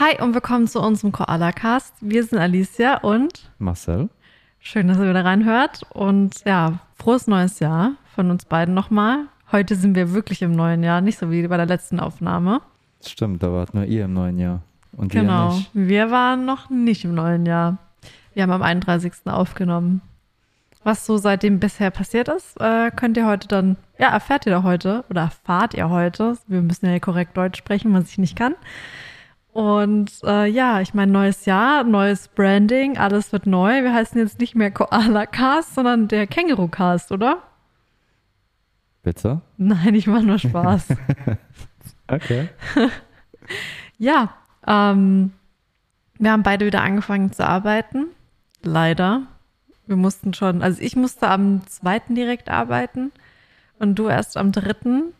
Hi und willkommen zu unserem Koala-Cast. Wir sind Alicia und Marcel. schön, dass ihr wieder reinhört. Und ja, frohes neues Jahr von uns beiden nochmal. Heute sind wir wirklich im neuen Jahr, nicht so wie bei der letzten Aufnahme. Stimmt, da wart nur ihr im neuen Jahr. Und wir Genau. nicht. Wir waren noch nicht im neuen Jahr. Wir haben am 31. aufgenommen. Was so seitdem bisher passiert ist, äh, könnt ihr heute dann, ja, erfährt ihr da heute oder erfahrt ihr heute. Wir müssen ja korrekt Deutsch sprechen, was ich nicht kann. Und äh, ja, ich meine, neues Jahr, neues Branding, alles wird neu. Wir heißen jetzt nicht mehr Koala Cast, sondern der Känguru Cast, oder? Bitte? Nein, ich mache nur Spaß. Okay. Ja, ähm, wir haben beide wieder angefangen zu arbeiten. Leider. Wir mussten schon, also ich musste am zweiten direkt arbeiten und du erst am dritten.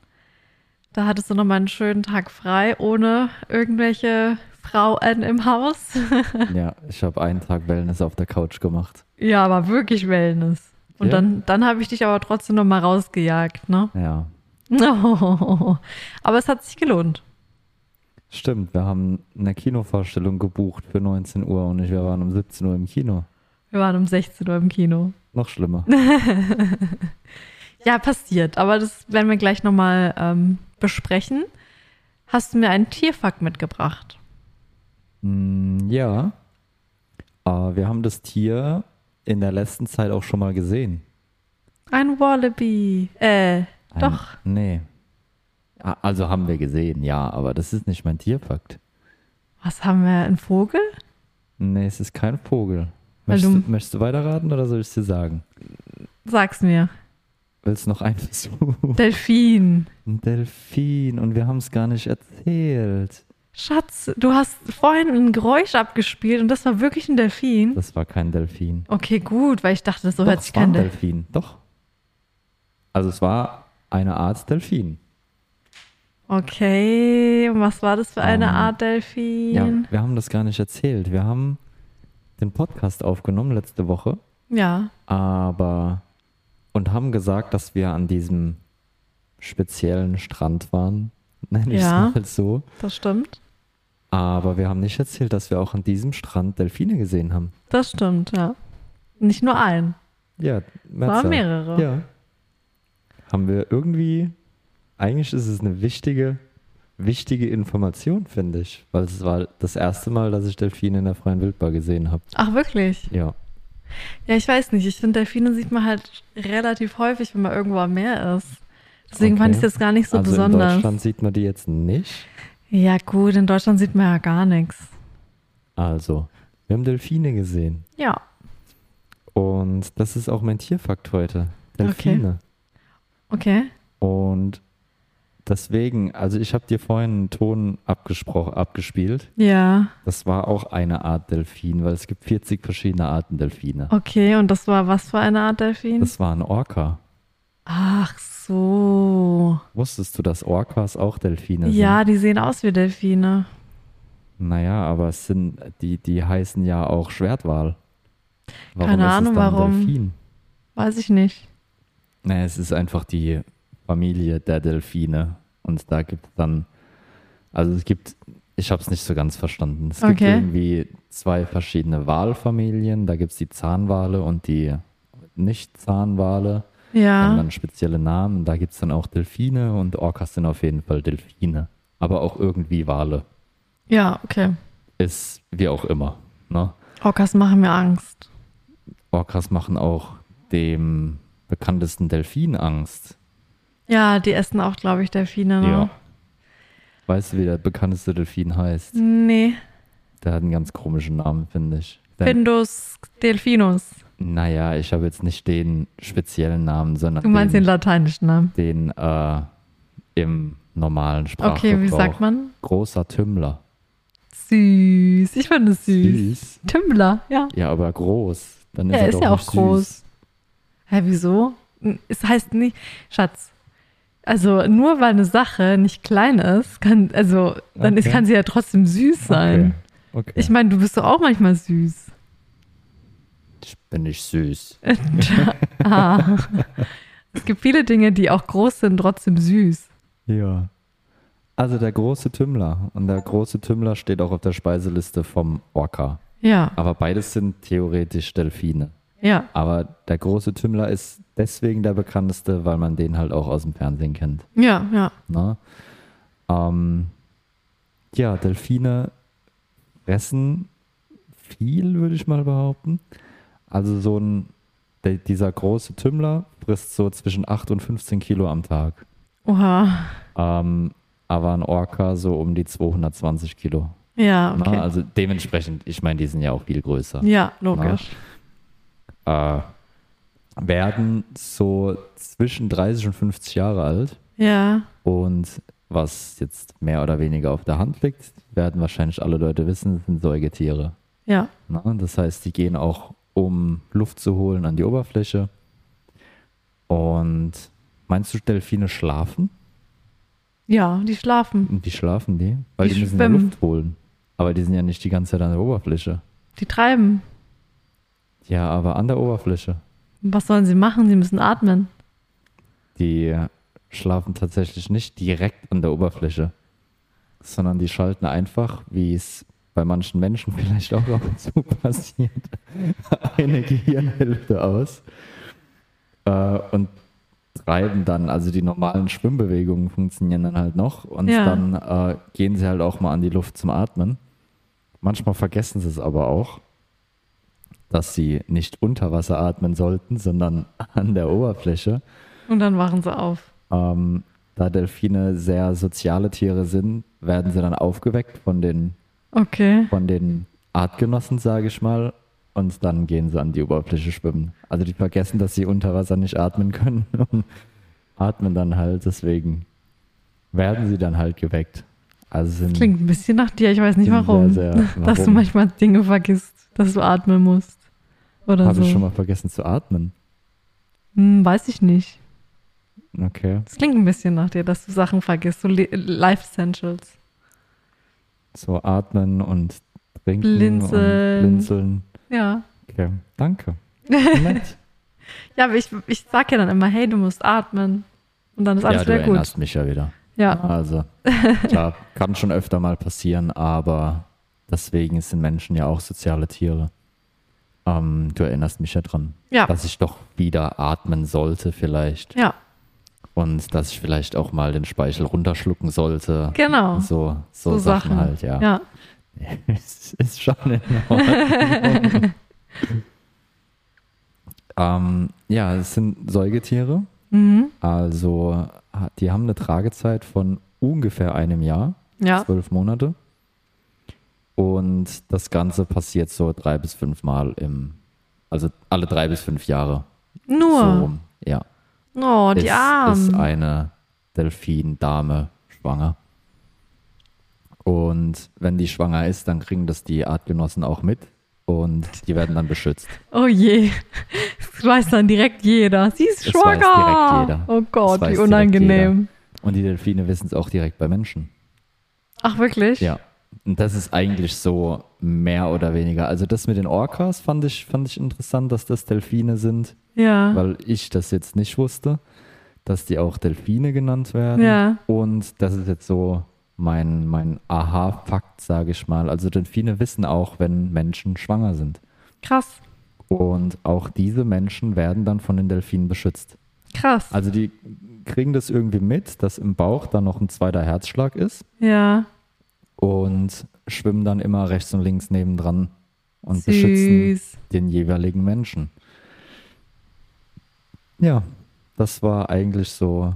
Da hattest du nochmal einen schönen Tag frei, ohne irgendwelche Frauen im Haus. ja, ich habe einen Tag Wellness auf der Couch gemacht. ja, aber wirklich Wellness. Und Ja? dann, dann habe ich dich aber trotzdem nochmal rausgejagt, ne? Ja, Aber es hat sich gelohnt. stimmt. Wir haben eine Kinovorstellung gebucht für 19 Uhr und ich, wir waren um 17 Uhr im Kino. Wir waren um 16 Uhr im Kino. Noch schlimmer. Ja, passiert. Aber das werden wir gleich nochmal ähm, besprechen. Hast du mir einen Tierfakt mitgebracht? Mm, ja. Aber wir haben das Tier in der letzten Zeit auch schon mal gesehen. Ein Wallaby. Äh, Ein, doch. Nee. Ah, Also haben wir gesehen, ja, aber das ist nicht mein Tierfakt. Was haben wir? Ein Vogel? Nee, es ist kein Vogel. Möchtest, du- du, möchtest du weiterraten oder soll ich es dir sagen? Sag's mir. Willst noch einen Versuch? Delfin. Ein Delfin und wir haben es gar nicht erzählt. Schatz, du hast vorhin ein Geräusch abgespielt und das war wirklich ein Delfin. Das war kein Delfin. Okay, gut, weil ich dachte, so Doch, hört sich kein ein Delfin. Delfin. Doch. Also es war eine Art Delfin. Okay, und was war das für eine Ähm, Art Delfin? Ja, wir haben das gar nicht erzählt. Wir haben den Podcast aufgenommen letzte Woche, ja. aber und haben gesagt, dass wir an diesem speziellen Strand waren. Nenne ich es Ja. mal so. das stimmt. Aber wir haben nicht erzählt, dass wir auch an diesem Strand Delfine gesehen haben. Das stimmt, ja. Nicht nur einen, Ja, es waren Merza. mehrere. Ja. Haben wir irgendwie, eigentlich ist es eine wichtige, wichtige Information, finde ich. Weil es war das erste Mal, dass ich Delfine in der freien Wildbahn gesehen habe. Ach, wirklich? Ja. Ja, ich weiß nicht. Ich finde, Delfine sieht man halt relativ häufig, wenn man irgendwo am Meer ist. Deswegen fand ich Okay. es jetzt gar nicht so also in besonders. Deutschland sieht man die jetzt nicht. Ja, gut, in Deutschland sieht man ja gar nichts. Also, wir haben Delfine gesehen. Ja. Und das ist auch mein Tierfakt heute. Delfine. Okay. Und deswegen, also ich habe dir vorhin einen Ton abgesprochen, abgespielt. Ja. Das war auch eine Art Delfin, weil es gibt 40 verschiedene Arten Delfine. Okay, und das war was für eine Art Delfin? Das war ein Orca. Ach so. Wusstest du, dass Orcas auch Delfine Ja, sind? die sehen aus wie Delfine. Naja, aber es sind, die, die heißen ja auch Schwertwal. Keine ist es Ahnung, warum. Delfin? Weiß ich nicht. Naja, es ist einfach die Familie der Delfine. Und da gibt es dann, also es gibt, ich habe es nicht so ganz verstanden. Es gibt Okay. irgendwie zwei verschiedene Walfamilien. Da gibt es die Zahnwale und die Nicht-Zahnwale. Die haben Ja. dann spezielle Namen. Da gibt es dann auch Delfine und Orcas sind auf jeden Fall Delfine. Aber auch irgendwie Wale. Ja, okay. Ist wie auch immer. Ne? Orcas machen mir Angst. Orcas machen auch dem bekanntesten Delfin Angst. Ja, die essen auch, glaube ich, Delfine. Ne? Ja. Weißt du, wie der bekannteste Delfin heißt? Nee. Der hat einen ganz komischen Namen, finde ich. Der, Findus Delfinus. naja, ich habe jetzt nicht den speziellen Namen, sondern Du meinst den den, lateinischen Namen. den äh, im normalen Sprachgebrauch. Okay, wie sagt man? Großer Tümmler. Süß. Ich finde es süß. Tümmler, ja. Ja, aber groß. Dann ist Ja, er ist ja auch groß. Süß. Hä, wieso? Es heißt nicht, Schatz. Also nur weil eine Sache nicht klein ist, kann, also dann ist, Okay. kann sie ja trotzdem süß sein. Okay. okay. Ich meine, du bist doch auch manchmal süß. ich bin nicht süß. ah. Es gibt viele Dinge, die auch groß sind, trotzdem süß. Ja. Also der große Tümmler. Und der große Tümmler steht auch auf der Speiseliste vom Orca. Ja, Aber beides sind theoretisch Delfine. Ja, Aber der große Tümmler ist deswegen der bekannteste, weil man den halt auch aus dem Fernsehen kennt. ja, ja. Ne? Ähm, ja, Delfine fressen viel, würde ich mal behaupten. Also so ein, der, dieser große Tümmler frisst so zwischen 8 und 15 Kilo am Tag. Oha. Ähm, aber ein Orca so um die 220 Kilo. Ja, Ne? okay. Also dementsprechend, ich meine, die sind ja auch viel größer. Ja, logisch. Äh, werden so zwischen 30 und 50 Jahre alt. Ja, Und was jetzt mehr oder weniger auf der Hand liegt, werden wahrscheinlich alle Leute wissen, sind Säugetiere. ja. Ne? Das heißt, die gehen auch, um Luft zu holen, an die Oberfläche. Und meinst du, Delfine schlafen? Ja, die schlafen. Und wie schlafen die? Weil Die die, müssen ja. Luft holen. Aber die sind ja nicht die ganze Zeit an der Oberfläche. Die treiben. Ja, aber an der Oberfläche. Was sollen sie machen? Sie müssen atmen. Die schlafen tatsächlich nicht direkt an der Oberfläche, sondern die schalten einfach, wie es bei manchen Menschen vielleicht auch ab und zu passiert, eine Gehirnhälfte aus äh, und treiben dann, also die normalen Schwimmbewegungen funktionieren dann halt noch und Ja. dann äh, gehen sie halt auch mal an die Luft zum Atmen. Manchmal vergessen sie es aber auch, dass sie nicht unter Wasser atmen sollten, sondern an der Oberfläche. Und dann wachen sie auf. Ähm, da Delfine sehr soziale Tiere sind, werden sie dann aufgeweckt von den, Okay. von den Artgenossen, sage ich mal, und dann gehen sie an die Oberfläche schwimmen. Also die vergessen, dass sie unter Wasser nicht atmen können und atmen dann halt, deswegen werden sie dann halt geweckt. Also sind Klingt ein bisschen nach dir. Ich weiß nicht warum. Sehr, sehr, Dass du warum? manchmal Dinge vergisst, dass du atmen musst. Oder Habe so. ich schon mal vergessen zu atmen. Hm, weiß ich nicht. Okay. Das klingt ein bisschen nach dir, dass du Sachen vergisst. So Life Essentials. So atmen und trinken Blinzeln. und blinzeln. Ja. Okay, danke. Ja, aber ich, ich sag ja dann immer, hey, du musst atmen. Und dann ist alles ja, du wieder gut. erinnerst mich ja wieder. Ja. Also, klar, kann schon öfter mal passieren, aber deswegen sind Menschen ja auch soziale Tiere. Ähm, du erinnerst mich ja dran, Ja. dass ich doch wieder atmen sollte vielleicht Ja, und dass ich vielleicht auch mal den Speichel runterschlucken sollte. genau. So, so, Sachen, halt, ja. Ja. Es ist schon in Ordnung. ähm, ja, es sind Säugetiere. Mhm. Also, die haben eine Tragezeit von ungefähr einem Jahr, Ja. zwölf Monate. Und das Ganze passiert so drei bis fünf Mal im, also alle drei bis fünf Jahre. So Nur. rum. Ja. Oh, die ist, ist eine Delfin-Dame schwanger. Und wenn die schwanger ist, dann kriegen das die Artgenossen auch mit und die werden dann beschützt. Oh je. Das weiß dann direkt jeder. Sie ist Das weiß schwanger. direkt jeder. Oh Gott, wie unangenehm. Und die Delfine wissen es auch direkt bei Menschen. Ach, wirklich? Ja. Und das ist eigentlich so mehr oder weniger. Also das mit den Orcas fand ich, fand ich interessant, dass das Delfine sind, Ja. weil ich das jetzt nicht wusste, dass die auch Delfine genannt werden. Ja. Und das ist jetzt so mein, mein Aha-Fakt, sage ich mal. Also Delfine wissen auch, wenn Menschen schwanger sind. Krass. Und auch diese Menschen werden dann von den Delfinen beschützt. Krass. Also die kriegen das irgendwie mit, dass im Bauch dann noch ein zweiter Herzschlag ist ja. Und schwimmen dann immer rechts und links nebendran und beschützen Süß. den jeweiligen Menschen. Ja, das war eigentlich so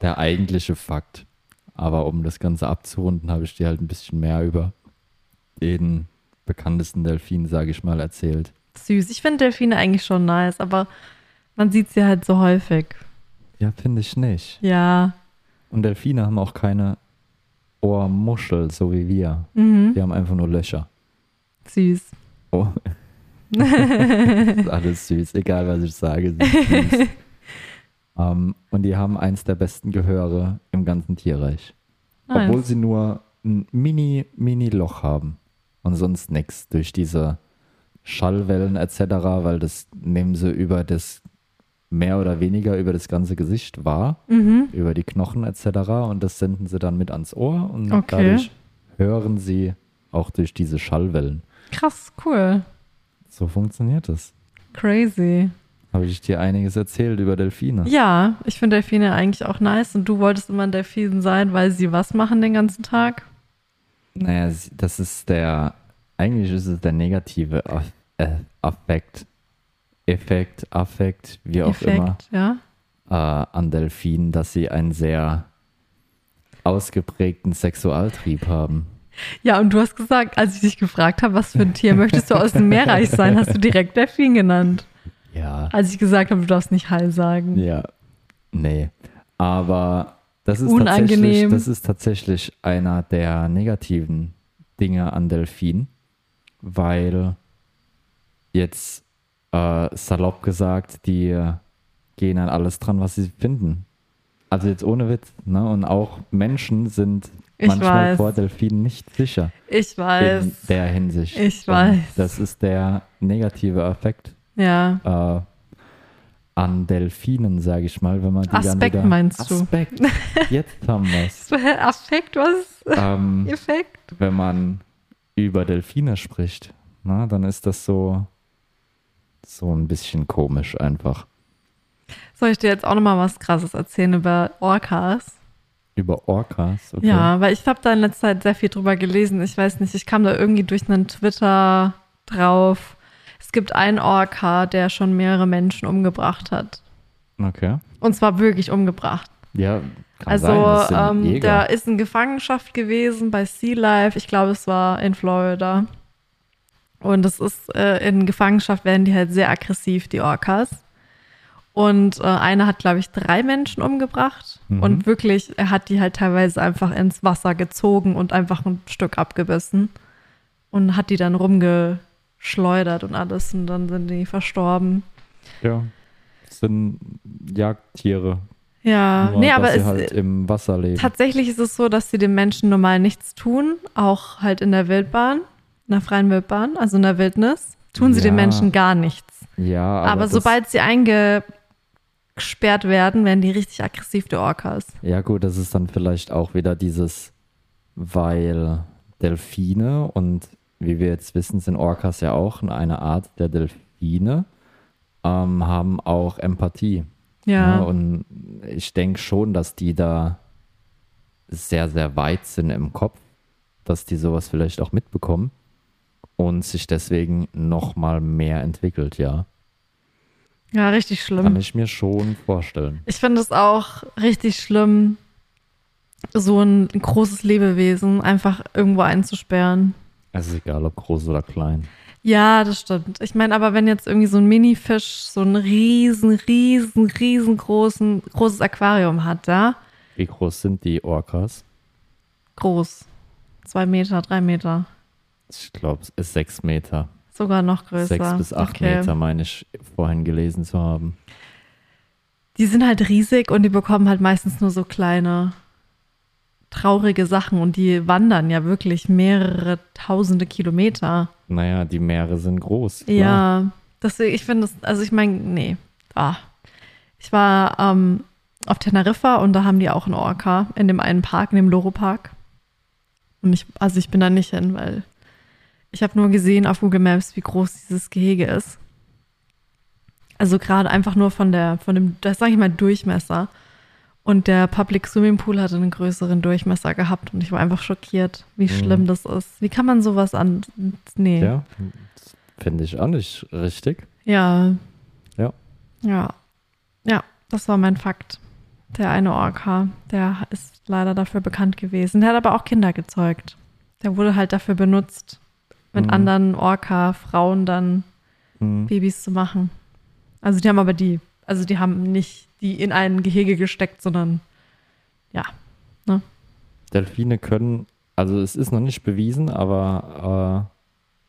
der eigentliche Fakt. Aber um das Ganze abzurunden, habe ich dir halt ein bisschen mehr über den bekanntesten Delfin, sage ich mal, erzählt. Süß. Ich finde Delfine eigentlich schon nice, aber man sieht sie halt so häufig. Ja, finde ich nicht. Ja. Und Delfine haben auch keine Ohrmuschel, so wie wir. Mhm. Die haben einfach nur Löcher. Süß. Oh. ist alles süß, egal was ich sage. süß. ähm, und die haben eins der besten Gehöre im ganzen Tierreich. Nice. Obwohl sie nur ein mini, mini Loch haben und sonst nichts durch diese Schallwellen etc., weil das nehmen sie über das mehr oder weniger über das ganze Gesicht wahr, Mhm. über die Knochen etc. Und das senden sie dann mit ans Ohr und Okay. dadurch hören sie auch durch diese Schallwellen. Krass, cool. So funktioniert es. Crazy. Habe ich dir einiges erzählt über Delfine? Ja, ich finde Delfine eigentlich auch nice und du wolltest immer ein Delfin sein, weil sie was machen den ganzen Tag? Naja, das ist der, eigentlich ist es der negative äh, Affekt, Effekt, Affekt, wie auch immer, Effekt, ja. äh, an Delfinen, dass sie einen sehr ausgeprägten Sexualtrieb haben. Ja, und du hast gesagt, als ich dich gefragt habe, was für ein Tier möchtest du aus dem Meerreich sein, hast du direkt Delfin genannt. Ja. Als ich gesagt habe, du darfst nicht Hall sagen. Ja. Nee. Aber das ist, Unangenehm. tatsächlich, das ist tatsächlich einer der negativen Dinge an Delfinen, weil jetzt äh, salopp gesagt, die gehen an alles dran, was sie finden. Also jetzt ohne Witz. Ne? Und auch Menschen sind Ich manchmal weiß. vor Delfinen nicht sicher Ich in weiß. der Hinsicht. Ich Und weiß. Das ist der negative Effekt Ja. äh, an Delfinen, sage ich mal, wenn man die dann Aspekt wieder... meinst du? Aspekt. Jetzt haben wir es. Affekt, was? ähm, Effekt? wenn man über Delfine spricht, na, dann ist das so, so ein bisschen komisch einfach. Soll ich dir jetzt auch nochmal was Krasses erzählen über Orcas? Über Orcas, okay. Ja, weil ich habe da in letzter Zeit sehr viel drüber gelesen. Ich weiß nicht, ich kam da irgendwie durch einen Twitter drauf. Es gibt einen Orca, der schon mehrere Menschen umgebracht hat. Okay. Und zwar wirklich umgebracht. Ja, kann also, sein, sind ähm, der ist in Gefangenschaft gewesen bei Sea Life. Ich glaube, es war in Florida. Und es ist, äh, in Gefangenschaft werden die halt sehr aggressiv, die Orcas. Und äh, einer hat, glaube ich, drei Menschen umgebracht. Mhm. Und wirklich, er hat die halt teilweise einfach ins Wasser gezogen und einfach ein Stück abgebissen. Und hat die dann rumgeschleudert und alles. Und dann sind die verstorben. ja, das sind Jagdtiere. Ja, nur, nee, aber sie es, halt im Wasser leben. Tatsächlich ist es so, dass sie den Menschen normal nichts tun, auch halt in der Wildbahn, in der freien Wildbahn, also in der Wildnis, tun sie Ja. den Menschen gar nichts. ja, aber, Aber, sobald sie eingesperrt werden, werden die richtig aggressiv, die Orcas. Ja, gut, das ist dann vielleicht auch wieder dieses, weil Delfine und wie wir jetzt wissen, sind Orcas ja auch eine Art der Delfine, ähm, haben auch Empathie. Ja, Ne? Und ich denke schon, dass die da sehr, sehr weit sind im Kopf, dass die sowas vielleicht auch mitbekommen und sich deswegen nochmal mehr entwickelt, ja. ja, richtig schlimm. Kann ich mir schon vorstellen. Ich finde es auch richtig schlimm, so ein großes Lebewesen einfach irgendwo einzusperren. Es ist egal, ob groß oder klein. Ja, das stimmt. Ich meine, aber wenn jetzt irgendwie so ein Minifisch so ein riesen, riesen, riesengroßen, großes Aquarium hat, ja? Wie groß sind die Orcas? Groß. Zwei Meter, drei Meter. Ich glaube, es ist sechs Meter. Sogar noch größer. Sechs bis acht Okay. Meter, meine ich, vorhin gelesen zu haben. Die sind halt riesig und die bekommen halt meistens nur so kleine, traurige Sachen und die wandern ja wirklich mehrere tausende Kilometer. Naja, die Meere sind groß. Klar. Ja, deswegen, ich finde das, also ich meine, nee. Ah. Ich war ähm, auf Teneriffa und da haben die auch einen Orca in dem einen Park, in dem Loro-Park. Und ich, also ich bin da nicht hin, weil ich habe nur gesehen auf Google Maps, wie groß dieses Gehege ist. Also gerade einfach nur von der, von dem, das sage ich mal, Durchmesser. Und der Public Swimming Pool hatte einen größeren Durchmesser gehabt und ich war einfach schockiert, wie Mhm. schlimm das ist. Wie kann man sowas an. Nee. Ja, finde ich auch nicht richtig. Ja. Ja. Ja. Ja, das war mein Fakt. Der eine Orca, der ist leider dafür bekannt gewesen. Der hat aber auch Kinder gezeugt. Der wurde halt dafür benutzt, mit Mhm. anderen Orca-Frauen dann Hm. Babys zu machen. Also die haben aber die, also die haben nicht die in ein Gehege gesteckt, sondern ja. Delfine können, also es ist noch nicht bewiesen, aber äh,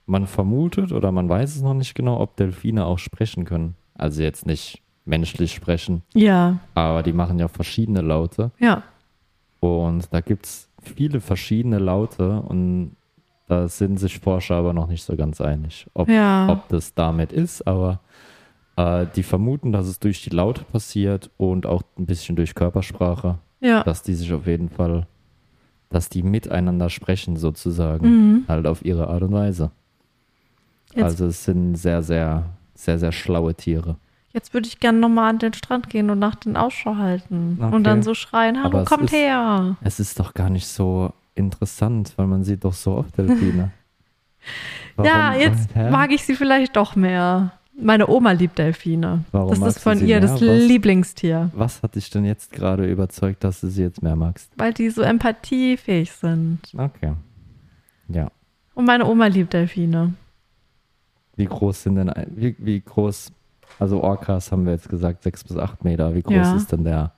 man vermutet oder man weiß es noch nicht genau, ob Delfine auch sprechen können. Also jetzt nicht menschlich sprechen, Ja, aber die machen ja verschiedene Laute. ja. Und da gibt es viele verschiedene Laute und da sind sich Forscher aber noch nicht so ganz einig, ob, Ja. ob das damit ist, aber Äh, die vermuten, dass es durch die Laute passiert und auch ein bisschen durch Körpersprache, Ja. dass die sich auf jeden Fall, dass die miteinander sprechen sozusagen, Mhm. halt auf ihre Art und Weise. Jetzt, Also es sind sehr, sehr, sehr, sehr schlaue Tiere. jetzt würde ich gerne nochmal an den Strand gehen und nach den Ausschau halten. Okay. Und dann so schreien, hallo, kommt ist- her. Es ist doch gar nicht so interessant, weil man sieht doch so oft Delfine. ja, jetzt hä? mag ich sie vielleicht doch mehr. Meine Oma liebt Delfine. Warum das ist von ihr mehr? das Was? Lieblingstier. Was hat dich denn jetzt gerade überzeugt, dass du sie jetzt mehr magst? Weil die so empathiefähig sind. Okay. Ja. Und meine Oma liebt Delfine. Wie groß sind denn, wie, wie groß, also Orcas haben wir jetzt gesagt, sechs bis acht Meter. Wie groß Ja. ist denn der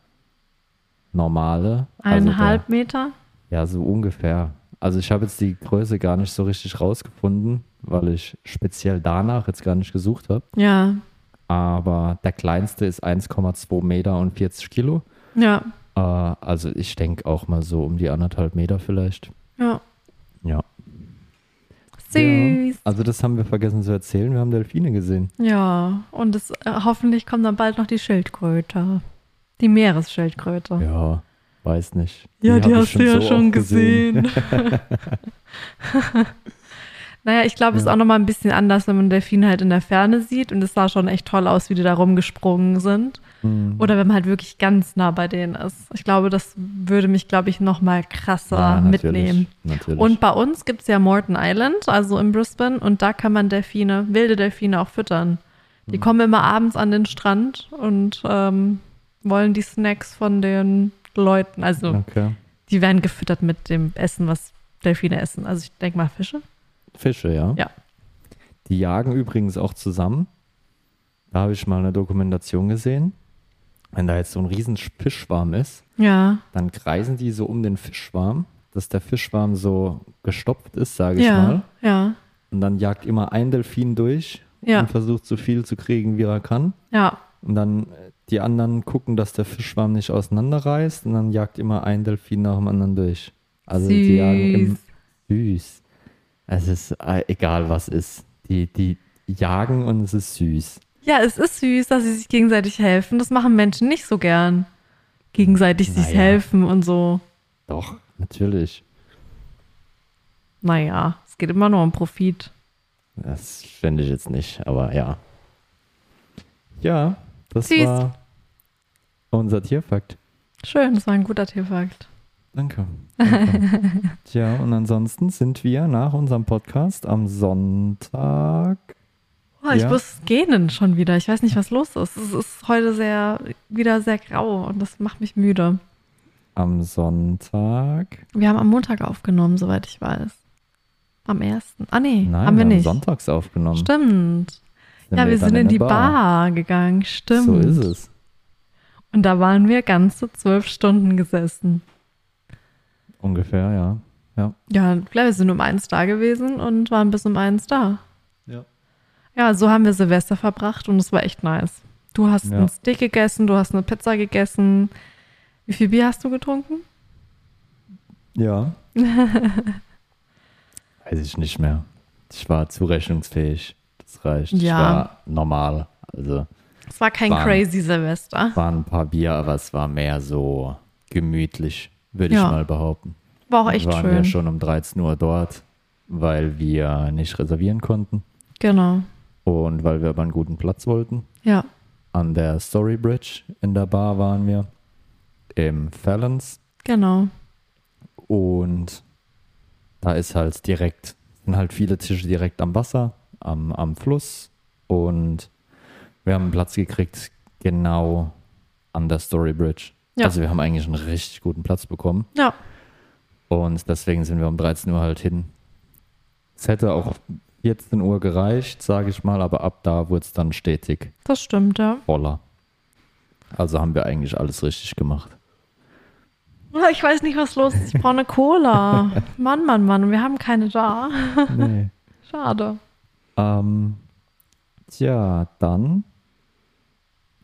normale? Eineinhalb Also Meter? Ja, so ungefähr. Also ich habe jetzt die Größe gar nicht so richtig rausgefunden, weil ich speziell danach jetzt gar nicht gesucht habe. Ja. Aber der kleinste ist 1,2 Meter und 40 Kilo. Ja. Äh, also ich denke auch mal so um die anderthalb Meter vielleicht. Ja. Ja. Süß. Also das haben wir vergessen zu erzählen. Wir haben Delfine gesehen. Ja. Und es, äh, hoffentlich kommt dann bald noch die Schildkröte. Die Meeresschildkröte. Ja, weiß nicht. Ja, die, ich hast du ja so schon oft gesehen. naja, ich glaube, es ist Ja. auch nochmal ein bisschen anders, wenn man Delfine halt in der Ferne sieht. Und es sah schon echt toll aus, wie die da rumgesprungen sind. Mhm. Oder wenn man halt wirklich ganz nah bei denen ist. Ich glaube, das würde mich, glaube ich, nochmal krasser Ja, natürlich, mitnehmen. Natürlich. Und bei uns gibt es ja Morton Island, also in Brisbane, und da kann man Delfine, wilde Delfine auch füttern. Die Mhm. kommen immer abends an den Strand und ähm, wollen die Snacks von den Leuten. Also okay. die werden gefüttert mit dem Essen, was Delfine essen. Also ich denke mal Fische. Fische, ja. Ja. Die jagen übrigens auch zusammen. Da habe ich mal eine Dokumentation gesehen. Wenn da jetzt so ein riesen Fischschwarm ist, Ja. dann kreisen die so um den Fischschwarm, dass der Fischschwarm so gestopft ist, sage ich Ja. mal. Ja. Und dann jagt immer ein Delfin durch Ja. und versucht so viel zu kriegen, wie er kann. Ja. Und dann die anderen gucken, dass der Fischschwarm nicht auseinanderreißt und dann jagt immer ein Delfin nach dem anderen durch. Also die jagen im Süß. süß. Es ist äh, egal was ist. Die, die jagen und es ist süß. Ja, es ist süß, dass sie sich gegenseitig helfen. Das machen Menschen nicht so gern. Gegenseitig sich Naja. helfen und so. Doch, natürlich. Naja, es geht immer nur um Profit. Das finde ich jetzt nicht, aber ja. Ja, das Süß. war unser Tierfakt. Schön, das war ein guter Tierfakt. Danke. Danke. Tja, und ansonsten sind wir nach unserem Podcast am Sonntag. Oh, ich Ja. muss gähnen schon wieder. Ich weiß nicht, was los ist. Es ist heute sehr, wieder sehr grau und das macht mich müde. Am Sonntag. Wir haben am Montag aufgenommen, soweit ich weiß. Am ersten. Ah, nee, Nein, haben wir haben nicht. sonntags aufgenommen. Stimmt. ja, wir dann sind in, die der Bar. gegangen. Stimmt. So ist es. Und da waren wir ganze zwölf Stunden gesessen. Ungefähr, ja. Ja. Ja, klar, wir sind um eins da gewesen und waren bis um eins da. Ja. Ja, so haben wir Silvester verbracht und es war echt nice. Du hast Ja. ein Steak gegessen, du hast eine Pizza gegessen. Wie viel Bier hast du getrunken? Ja. Weiß ich nicht mehr. Ich war zurechnungsfähig. Das reicht. Ich Ja. war normal. Also Es war kein War- crazy Silvester. waren ein paar Bier, aber es war mehr so gemütlich, würde Ja. ich mal behaupten. War auch echt waren schön. wir schon um 13 Uhr dort, weil wir nicht reservieren konnten Genau. und weil wir aber einen guten Platz wollten. Ja. An der Story Bridge in der Bar waren wir. Im Fallons. Genau. Und da ist halt direkt, sind halt viele Tische direkt am Wasser, am, am Fluss. Und wir haben einen Platz gekriegt, genau an der Story Bridge. Ja. Also wir haben eigentlich einen richtig guten Platz bekommen. Ja. Und deswegen sind wir um 13 Uhr halt hin. Es hätte auch 14 Uhr gereicht, sage ich mal, aber ab da wurde es dann stetig Das stimmt, ja. voller. Also haben wir eigentlich alles richtig gemacht. Oh, Ich weiß nicht, was los ist. Ich brauche eine Cola. Mann, Mann, Mann. Wir haben keine da. Nee. Schade. Ähm, tja, dann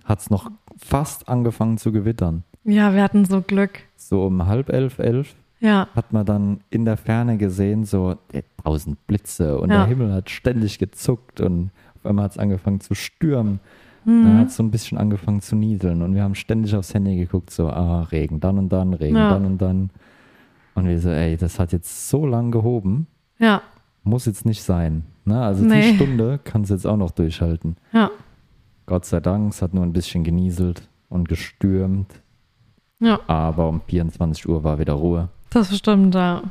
hat es noch fast angefangen zu gewittern. Ja, wir hatten so Glück. So um halb elf, elf Ja. hat man dann in der Ferne gesehen, so tausend Blitze und Ja. der Himmel hat ständig gezuckt und auf einmal hat es angefangen zu stürmen. Mhm. Da hat es so ein bisschen angefangen zu nieseln und wir haben ständig aufs Handy geguckt, so, ah, Regen dann und dann, Regen Ja. dann und dann. Und wir so, ey, das hat jetzt so lang gehoben, Ja, muss jetzt nicht sein. Ne? Also Nee. die Stunde kannst du jetzt auch noch durchhalten. ja, Gott sei Dank, es hat nur ein bisschen genieselt und gestürmt, ja, aber um 24 Uhr war wieder Ruhe. das stimmt, ja.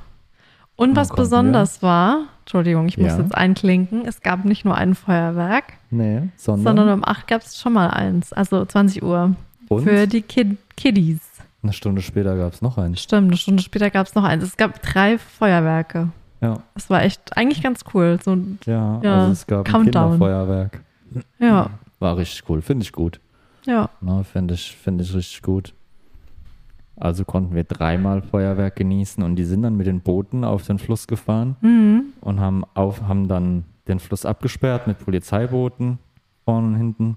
Und Dann was besonders war, Entschuldigung, ich muss Ja. jetzt einklinken, es gab nicht nur ein Feuerwerk, Nee, sondern, sondern um 8 gab es schon mal eins, also 20 Uhr. und Für die Kid Kiddies. eine Stunde später gab es noch eins. Stimmt, eine Stunde später gab es noch eins. Es gab drei Feuerwerke. Ja, Das war echt eigentlich ganz cool. So, ja, Ja, also es gab ein. Kinderfeuerwerk. ja, War richtig cool, finde ich gut. ja, Na, finde ich, find ich richtig gut. Also konnten wir dreimal Feuerwerk genießen und die sind dann mit den Booten auf den Fluss gefahren mhm. und haben, auf, haben dann den Fluss abgesperrt mit Polizeibooten vorne und hinten.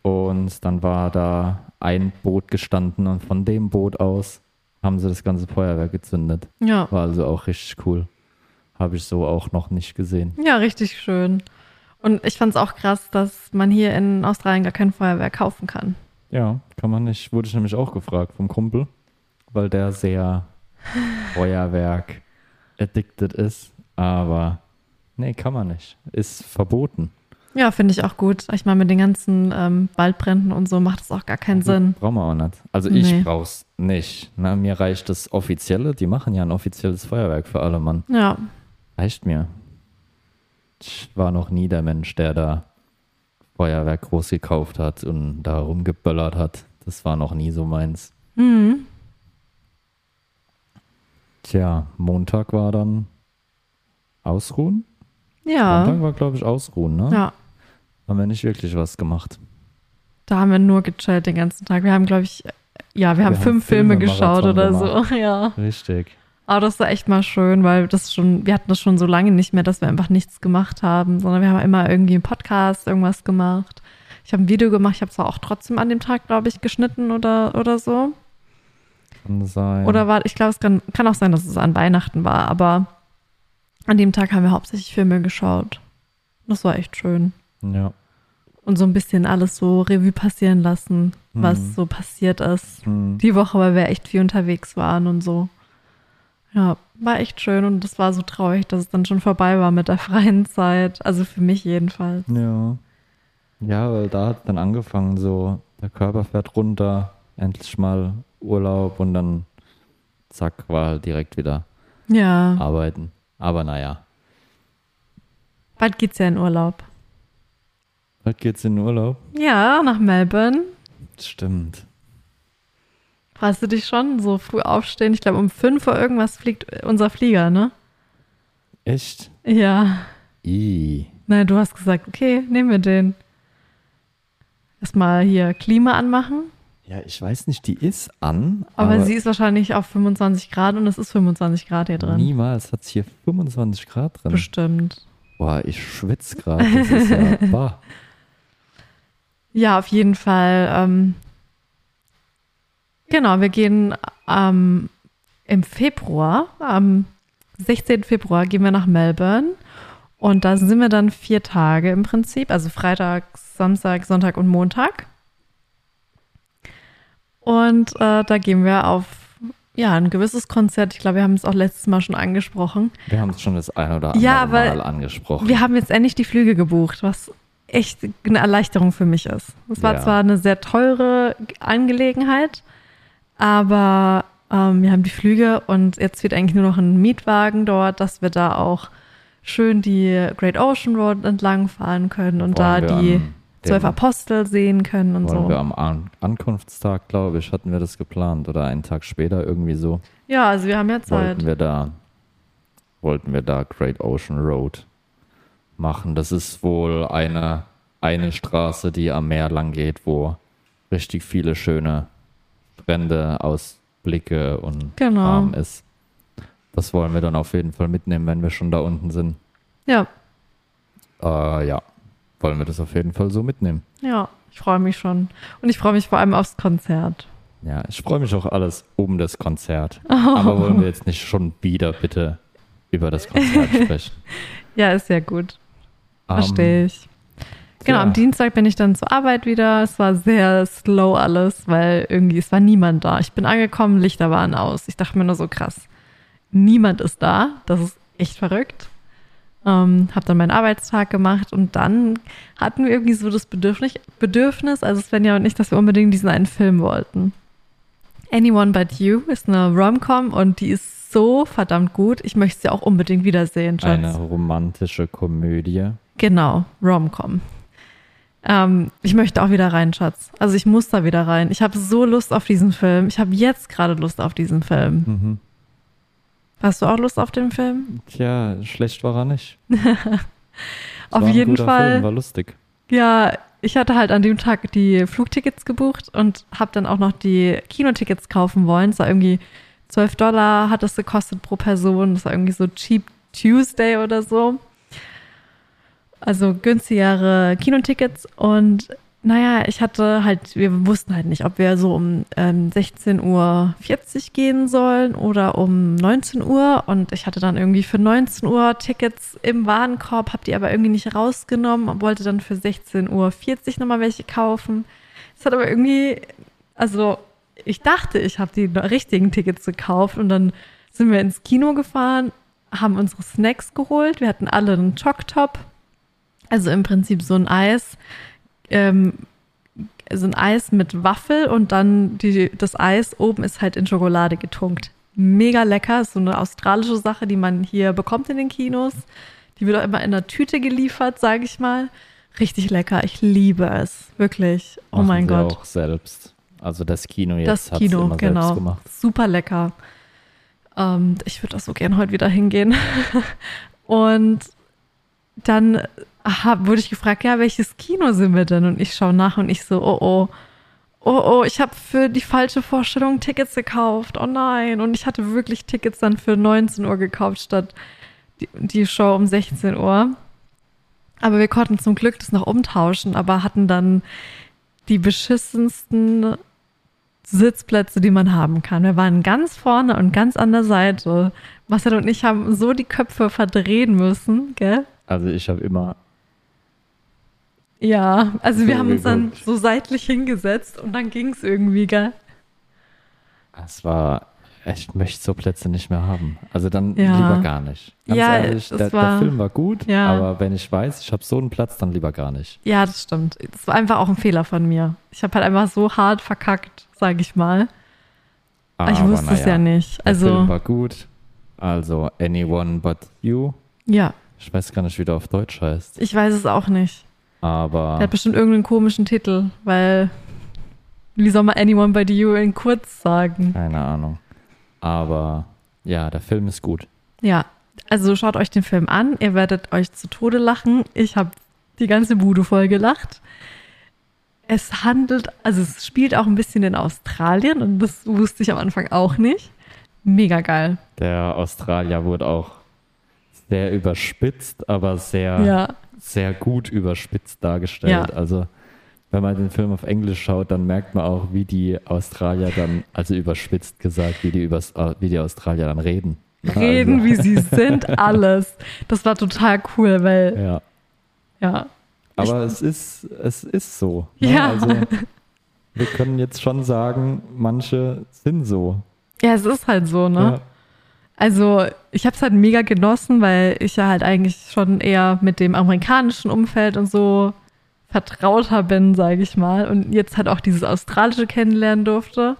Und dann war da ein Boot gestanden und von dem Boot aus haben sie das ganze Feuerwerk gezündet. ja. War also auch richtig cool. Habe ich so auch noch nicht gesehen. Ja, richtig schön. Und ich fand es auch krass, dass man hier in Australien gar kein Feuerwerk kaufen kann. Ja, kann man nicht. Wurde ich nämlich auch gefragt vom Kumpel, weil der sehr Feuerwerk addicted ist. Aber nee, kann man nicht. Ist verboten. Ja, finde ich auch gut. Ich meine, mit den ganzen ähm, Waldbränden und so macht es auch gar keinen Sinn. Brauchen wir auch nicht. Also ich Nee. brauch's nicht. Na, mir reicht das Offizielle. Die machen ja ein offizielles Feuerwerk für alle, Mann. Ja, Reicht mir. Ich war noch nie der Mensch, der da Feuerwerk groß gekauft hat und da rumgeböllert hat. Das war noch nie so meins. mhm. Tja, Montag war dann Ausruhen. ja, Montag war, glaube ich, Ausruhen, ne? ja. Haben wir nicht wirklich was gemacht. Da haben wir nur gechillt den ganzen Tag. Wir haben, glaube ich, ja, wir haben haben fünf Filme Filme-Marathon geschaut oder so. Ja. Richtig. Aber das war echt mal schön, weil das schon, wir hatten das schon so lange nicht mehr, dass wir einfach nichts gemacht haben, sondern wir haben immer irgendwie einen Podcast, irgendwas gemacht. Ich habe ein Video gemacht, ich habe zwar auch trotzdem an dem Tag, glaube ich, geschnitten oder, oder so. Kann sein. Oder war, ich glaube, es kann, kann auch sein, dass es an Weihnachten war, aber an dem Tag haben wir hauptsächlich Filme geschaut. Das war echt schön. Ja. Und so ein bisschen alles so Revue passieren lassen, was Mhm. so passiert ist. Hm. Die Woche, weil wir echt viel unterwegs waren und so. Ja, war echt schön und das war so traurig, dass es dann schon vorbei war mit der freien Zeit. Also für mich jedenfalls. Ja. Ja, weil da hat dann angefangen, so, der Körper fährt runter, endlich mal Urlaub und dann zack, war halt direkt wieder Ja, arbeiten. Aber naja, bald geht's ja in Urlaub. heute geht's in Urlaub. Ja, nach Melbourne. Stimmt. Freust du dich schon? So früh aufstehen? Ich glaube, um fünf Uhr irgendwas fliegt unser Flieger, ne? Echt? Ja. I. Nein, du hast gesagt, okay, nehmen wir den. Erstmal hier Klima anmachen. Ja, ich weiß nicht, die ist an, Aber, aber, sie ist wahrscheinlich auf 25 Grad und es ist 25 Grad hier drin. niemals hat es hier 25 Grad drin. Bestimmt. Boah, ich schwitze gerade. Das ist ja, bah. Ja, auf jeden Fall. Ähm, genau, wir gehen ähm, im Februar, am 16. Februar gehen wir nach Melbourne. Und da sind wir dann vier Tage im Prinzip, also Freitag, Samstag, Sonntag und Montag. Und äh, da gehen wir auf ja, ein gewisses Konzert. Ich glaube, wir haben es auch letztes Mal schon angesprochen. Wir haben es schon das ein oder andere Ja, aber Mal angesprochen. Wir haben jetzt endlich die Flüge gebucht, was echt eine Erleichterung für mich ist. Es war Ja. zwar eine sehr teure Angelegenheit, aber ähm, wir haben die Flüge und jetzt wird eigentlich nur noch ein Mietwagen dort, dass wir da auch schön die Great Ocean Road entlang fahren können und da Wollen wir die zwölf Apostel sehen können und Wollen so. wir am An Ankunftstag, glaube ich, hatten wir das geplant oder einen Tag später irgendwie so. Ja, also wir haben ja Zeit. Wollten wir da, wollten wir da Great Ocean Road machen. Das ist wohl eine, eine Straße, die am Meer lang geht, wo richtig viele schöne Strände, Ausblicke und Genau. Kram ist. Das wollen wir dann auf jeden Fall mitnehmen, wenn wir schon da unten sind. Ja, Äh, ja, wollen wir das auf jeden Fall so mitnehmen. ja, ich freue mich schon. Und ich freue mich vor allem aufs Konzert. Ja, ich freue mich auch alles um das Konzert. Aber wollen wir jetzt nicht schon wieder bitte über das Konzert sprechen? Ja, ist ja gut. Ähm, Verstehe ich. Genau, Ja. am Dienstag bin ich dann zur Arbeit wieder. Es war sehr slow alles, weil irgendwie es war niemand da. Ich bin angekommen, Lichter waren aus. Ich dachte mir nur so krass. Niemand ist da. Das ist echt verrückt. Ähm, hab dann meinen Arbeitstag gemacht und dann hatten wir irgendwie so das Bedürfnis, Bedürfnis, also Svenja und ich, dass wir unbedingt diesen einen Film wollten. Anyone But You ist eine Rom-Com und die ist so verdammt gut. Ich möchte sie auch unbedingt wiedersehen, Schatz. Eine romantische Komödie. Genau, Rom-Com. Ähm, ich möchte auch wieder rein, Schatz. Also ich muss da wieder rein. Ich habe so Lust auf diesen Film. Ich habe jetzt gerade Lust auf diesen Film. Mhm. Hast du auch Lust auf den Film? Tja, schlecht war er nicht. Auf war jeden Fall. Film, war lustig. Ja, ich hatte halt an dem Tag die Flugtickets gebucht und habe dann auch noch die Kinotickets kaufen wollen. Es war irgendwie 12 Dollar hat es gekostet pro Person. Das war irgendwie so Cheap Tuesday oder so. Also günstigere Kinotickets und naja, ich hatte halt, wir wussten halt nicht, ob wir so um ähm, 16.40 Uhr gehen sollen oder um 19 Uhr. Und ich hatte dann irgendwie für 19 Uhr Tickets im Warenkorb, habe die aber irgendwie nicht rausgenommen und wollte dann für 16.40 Uhr nochmal welche kaufen. Es hat aber irgendwie, also ich dachte, ich habe die richtigen Tickets gekauft und dann sind wir ins Kino gefahren, haben unsere Snacks geholt. Wir hatten alle einen Choc-Top, also im Prinzip so ein Eis ähm, so ein Eis mit Waffel und dann die, das Eis oben ist halt in Schokolade getunkt. Mega lecker, so eine australische Sache, die man hier bekommt in den Kinos. Die wird auch immer in einer Tüte geliefert, sage ich mal. Richtig lecker, ich liebe es, wirklich. Oh Machen mein sie Gott. auch selbst. Also das Kino jetzt Kino, immer genau. selbst gemacht. Super lecker. Ähm, ich würde auch so gern heute wieder hingehen. Und dann hab, wurde ich gefragt, ja, welches Kino sind wir denn? Und ich schaue nach und ich so, oh oh, oh oh, ich habe für die falsche Vorstellung Tickets gekauft. Oh nein. Und ich hatte wirklich Tickets dann für 19 Uhr gekauft statt die, die Show um 16 Uhr. Aber wir konnten zum Glück das noch umtauschen, aber hatten dann die beschissensten Sitzplätze, die man haben kann. Wir waren ganz vorne und ganz an der Seite. Marcel und ich haben so die Köpfe verdrehen müssen, gell? Also ich habe immer, Ja, also wir So haben uns dann so seitlich hingesetzt und dann ging es irgendwie, gell? es war, ich möchte so Plätze nicht mehr haben. Also dann Ja. lieber gar nicht. Ganz Ja, ehrlich, es der, war- der Film war gut, Ja. aber wenn ich weiß, ich habe so einen Platz, dann lieber gar nicht. Ja, das stimmt. Das war einfach auch ein Fehler von mir. Ich habe halt einfach so hart verkackt, sage ich mal. Aber ich wusste es naja, ja nicht. Der Also, Film war gut. Also Anyone But You. ja, Ich weiß gar nicht, wie der auf Deutsch heißt. ich weiß es auch nicht. Aber Der hat bestimmt irgendeinen komischen Titel, weil wie soll man Anyone by You in kurz sagen? keine Ahnung. Aber ja, der Film ist gut. Ja, also schaut euch den Film an. Ihr werdet euch zu Tode lachen. Ich habe die ganze Bude voll gelacht. Es handelt, also es spielt auch ein bisschen in Australien und das wusste ich am Anfang auch nicht. Mega geil. Der Australier wurde auch sehr überspitzt, aber sehr, Ja, sehr gut überspitzt dargestellt. Ja. Also wenn man den Film auf Englisch schaut, dann merkt man auch, wie die Australier dann, also überspitzt gesagt, wie die, übers, wie die Australier dann reden. reden, also, wie sie sind, alles. Das war total cool, weil, Ja, ja, aber es ist, es ist so. ne? Ja. Also wir können jetzt schon sagen, manche sind so. ja, es ist halt so, ne? Ja. Also ich habe es halt mega genossen, weil ich ja halt eigentlich schon eher mit dem amerikanischen Umfeld und so vertrauter bin, sage ich mal. Und jetzt halt auch dieses australische kennenlernen durfte.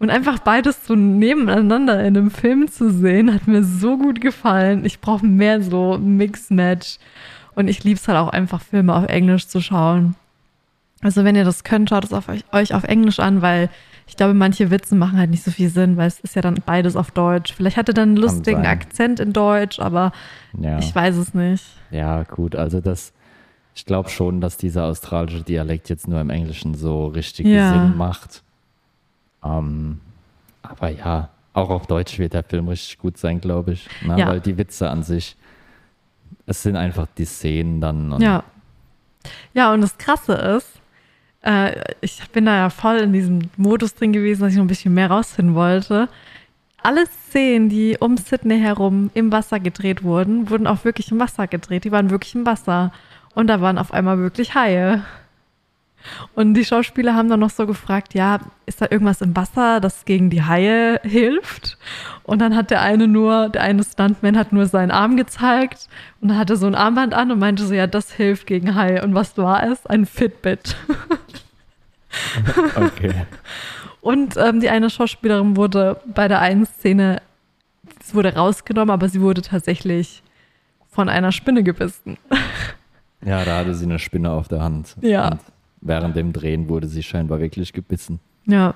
Und einfach beides so nebeneinander in einem Film zu sehen, hat mir so gut gefallen. Ich brauche mehr so Mix-Match. Und ich liebe es halt auch einfach, Filme auf Englisch zu schauen. Also wenn ihr das könnt, schaut es auf euch, euch auf Englisch an, weil ich glaube, manche Witze machen halt nicht so viel Sinn, weil es ist ja dann beides auf Deutsch. Vielleicht hat er dann einen lustigen. Akzent in Deutsch, aber Ja. ich weiß es nicht. Ja, gut, also das, ich glaube schon, dass dieser australische Dialekt jetzt nur im Englischen so richtig Ja. Sinn macht. Ähm, aber ja, auch auf Deutsch wird der Film richtig gut sein, glaube ich. Ne? Ja. Weil die Witze an sich, es sind einfach die Szenen dann. Ja. Ja, und das Krasse ist, äh, ich bin da ja voll in diesem Modus drin gewesen, dass ich noch ein bisschen mehr rausfinden wollte. Alle Szenen, die um Sydney herum im Wasser gedreht wurden, wurden auch wirklich im Wasser gedreht. Die waren wirklich im Wasser. Und da waren auf einmal wirklich Haie. Und die Schauspieler haben dann noch so gefragt, ja, ist da irgendwas im Wasser, das gegen die Haie hilft? Und dann hat der eine nur, der eine Stuntman hat nur seinen Arm gezeigt und dann hatte so ein Armband an und meinte so, ja, das hilft gegen Haie. Und was war es? Ein Fitbit. Okay. Und ähm, die eine Schauspielerin wurde bei der einen Szene, es wurde rausgenommen, aber sie wurde tatsächlich von einer Spinne gebissen. Ja, da hatte sie eine Spinne auf der Hand. Ja. Und während dem Drehen wurde sie scheinbar wirklich gebissen. Ja.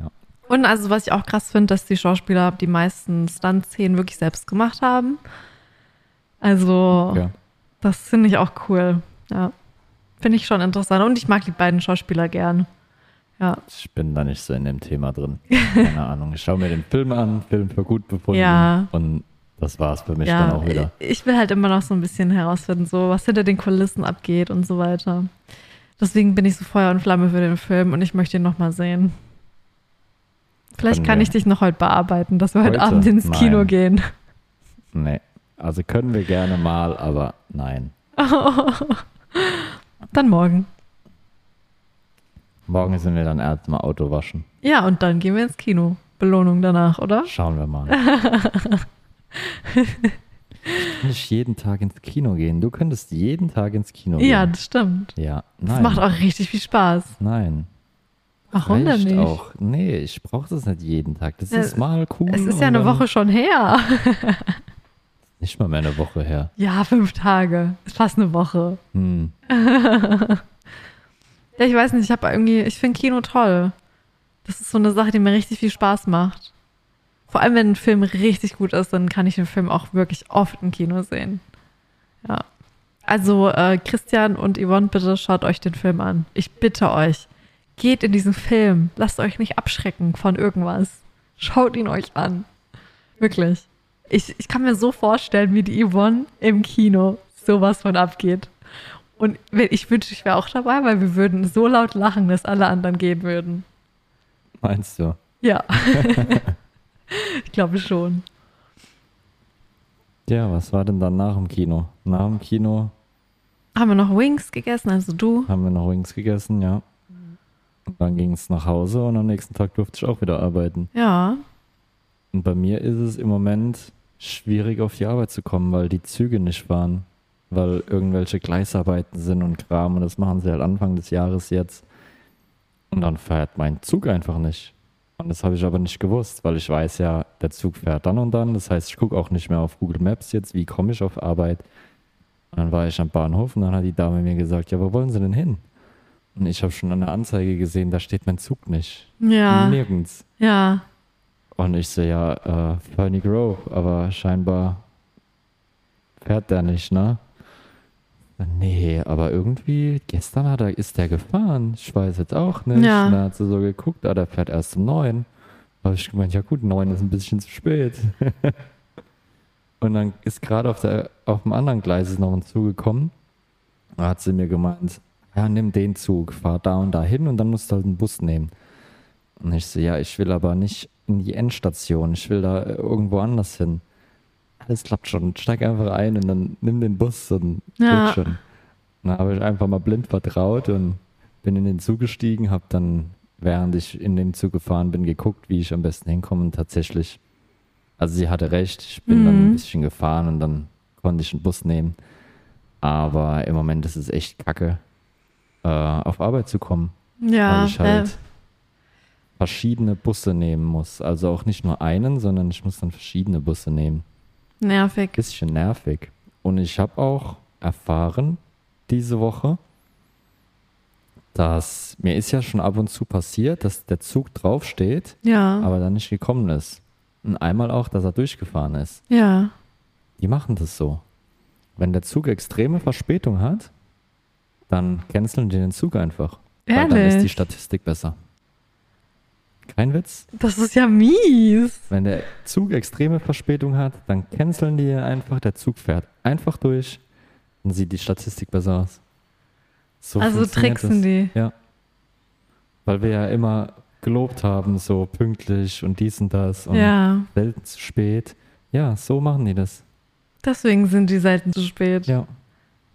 Ja. Und also, was ich auch krass finde, dass die Schauspieler die meisten Stunt-Szenen wirklich selbst gemacht haben. Also, Ja. das finde ich auch cool. Ja. Finde ich schon interessant. Und ich mag die beiden Schauspieler gern. Ja. Ich bin da nicht so in dem Thema drin. Keine Ahnung. Ich schaue mir den Film an, Film für gut befunden. Ja. Und das war's für mich dann Ja, auch wieder. ich will halt immer noch so ein bisschen herausfinden, so was hinter den Kulissen abgeht und so weiter. Deswegen bin ich so Feuer und Flamme für den Film und ich möchte ihn nochmal sehen. Vielleicht Können kann ich dich noch heute bearbeiten, dass wir heute, Heute? Abend ins Kino Nein. gehen. Nee. Also können wir gerne mal, aber nein. Dann morgen. Morgen sind wir dann erstmal Auto waschen. Ja, und dann gehen wir ins Kino. Belohnung danach, oder? Schauen wir mal. ich nicht jeden Tag ins Kino gehen. Du könntest jeden Tag ins Kino gehen. Ja, das stimmt. Ja, Das nein. macht auch richtig viel Spaß. Nein. Warum denn nicht? Auch. Nee, ich brauche das nicht jeden Tag. Das Ja, ist mal cool. Es ist ja eine Woche schon her. Nicht mal mehr eine Woche her. Ja, fünf Tage. Ist fast eine Woche. Hm. Ja, ich weiß nicht, ich habe irgendwie, ich finde Kino toll. Das ist so eine Sache, die mir richtig viel Spaß macht. Vor allem, wenn ein Film richtig gut ist, dann kann ich den Film auch wirklich oft im Kino sehen. Ja. Also, äh, Christian und Yvonne, bitte schaut euch den Film an. Ich bitte euch. Geht in diesen Film. Lasst euch nicht abschrecken von irgendwas. Schaut ihn euch an. Wirklich. Ich, ich kann mir so vorstellen, wie die Yvonne im Kino sowas von abgeht. Und ich wünschte, ich wäre auch dabei, weil wir würden so laut lachen, dass alle anderen gehen würden. Meinst du? Ja. ich glaube schon. Ja, was war denn dann nach dem Kino? Nach dem Kino Haben wir noch Wings gegessen, also du? haben wir noch Wings gegessen, ja. Und dann ging es nach Hause und am nächsten Tag durfte ich auch wieder arbeiten. Ja. Und bei mir ist es im Moment schwierig, auf die Arbeit zu kommen, weil die Züge nicht fahren. Weil irgendwelche Gleisarbeiten sind und Kram und das machen sie halt Anfang des Jahres jetzt. Und dann fährt mein Zug einfach nicht. Und das habe ich aber nicht gewusst, weil ich weiß ja, der Zug fährt dann und dann. Das heißt, ich gucke auch nicht mehr auf Google Maps jetzt, wie komme ich auf Arbeit. Und dann war ich am Bahnhof und dann hat die Dame mir gesagt, ja, wo wollen Sie denn hin? Und ich habe schon an der Anzeige gesehen, da steht mein Zug nicht. Ja. Nirgends. Ja. Und ich so, ja, äh, Fernie Grove, aber scheinbar fährt der nicht, ne? Nee, aber irgendwie, gestern hat er, ist der gefahren. Ich weiß jetzt auch nicht. Ja. Und dann hat sie so geguckt, ah, der fährt erst um neun. Da habe ich gemeint, ja gut, neun ist ein bisschen zu spät. Und dann ist gerade auf, der- auf dem anderen Gleis ist noch ein Zug gekommen. Da hat sie mir gemeint, ja, nimm den Zug, fahr da und da hin und dann musst du halt einen Bus nehmen. Und ich so, ja, ich will aber nicht in die Endstation, ich will da irgendwo anders hin. Alles klappt schon, steig einfach ein und dann nimm den Bus und Ja. geht schon. Dann habe ich einfach mal blind vertraut und bin in den Zug gestiegen, habe dann, während ich in den Zug gefahren bin, geguckt, wie ich am besten hinkomme und tatsächlich, also sie hatte recht, ich bin dann Mhm. ein bisschen gefahren und dann konnte ich einen Bus nehmen. Aber im Moment ist es echt kacke, äh, auf Arbeit zu kommen Ja. weil ich halt äh, verschiedene Busse nehmen muss. Also auch nicht nur einen, sondern ich muss dann verschiedene Busse nehmen. Nervig. Bisschen nervig. Und ich habe auch erfahren diese Woche, dass mir ist ja schon ab und zu passiert, dass der Zug draufsteht, Ja. aber dann nicht gekommen ist. Und einmal auch, dass er durchgefahren ist. Ja. Die machen das so. Wenn der Zug extreme Verspätung hat, dann canceln die den Zug einfach. Weil dann ist die Ehrlich. Statistik besser. Kein Witz. Das ist ja mies. Wenn der Zug extreme Verspätung hat, dann canceln die einfach, der Zug fährt einfach durch, dann sieht die Statistik besser aus. So also tricksen das. die. Ja. Weil wir ja immer gelobt haben, so pünktlich und dies und das und Ja. selten zu spät. Ja, so machen die das. Deswegen sind die selten zu spät. Ja.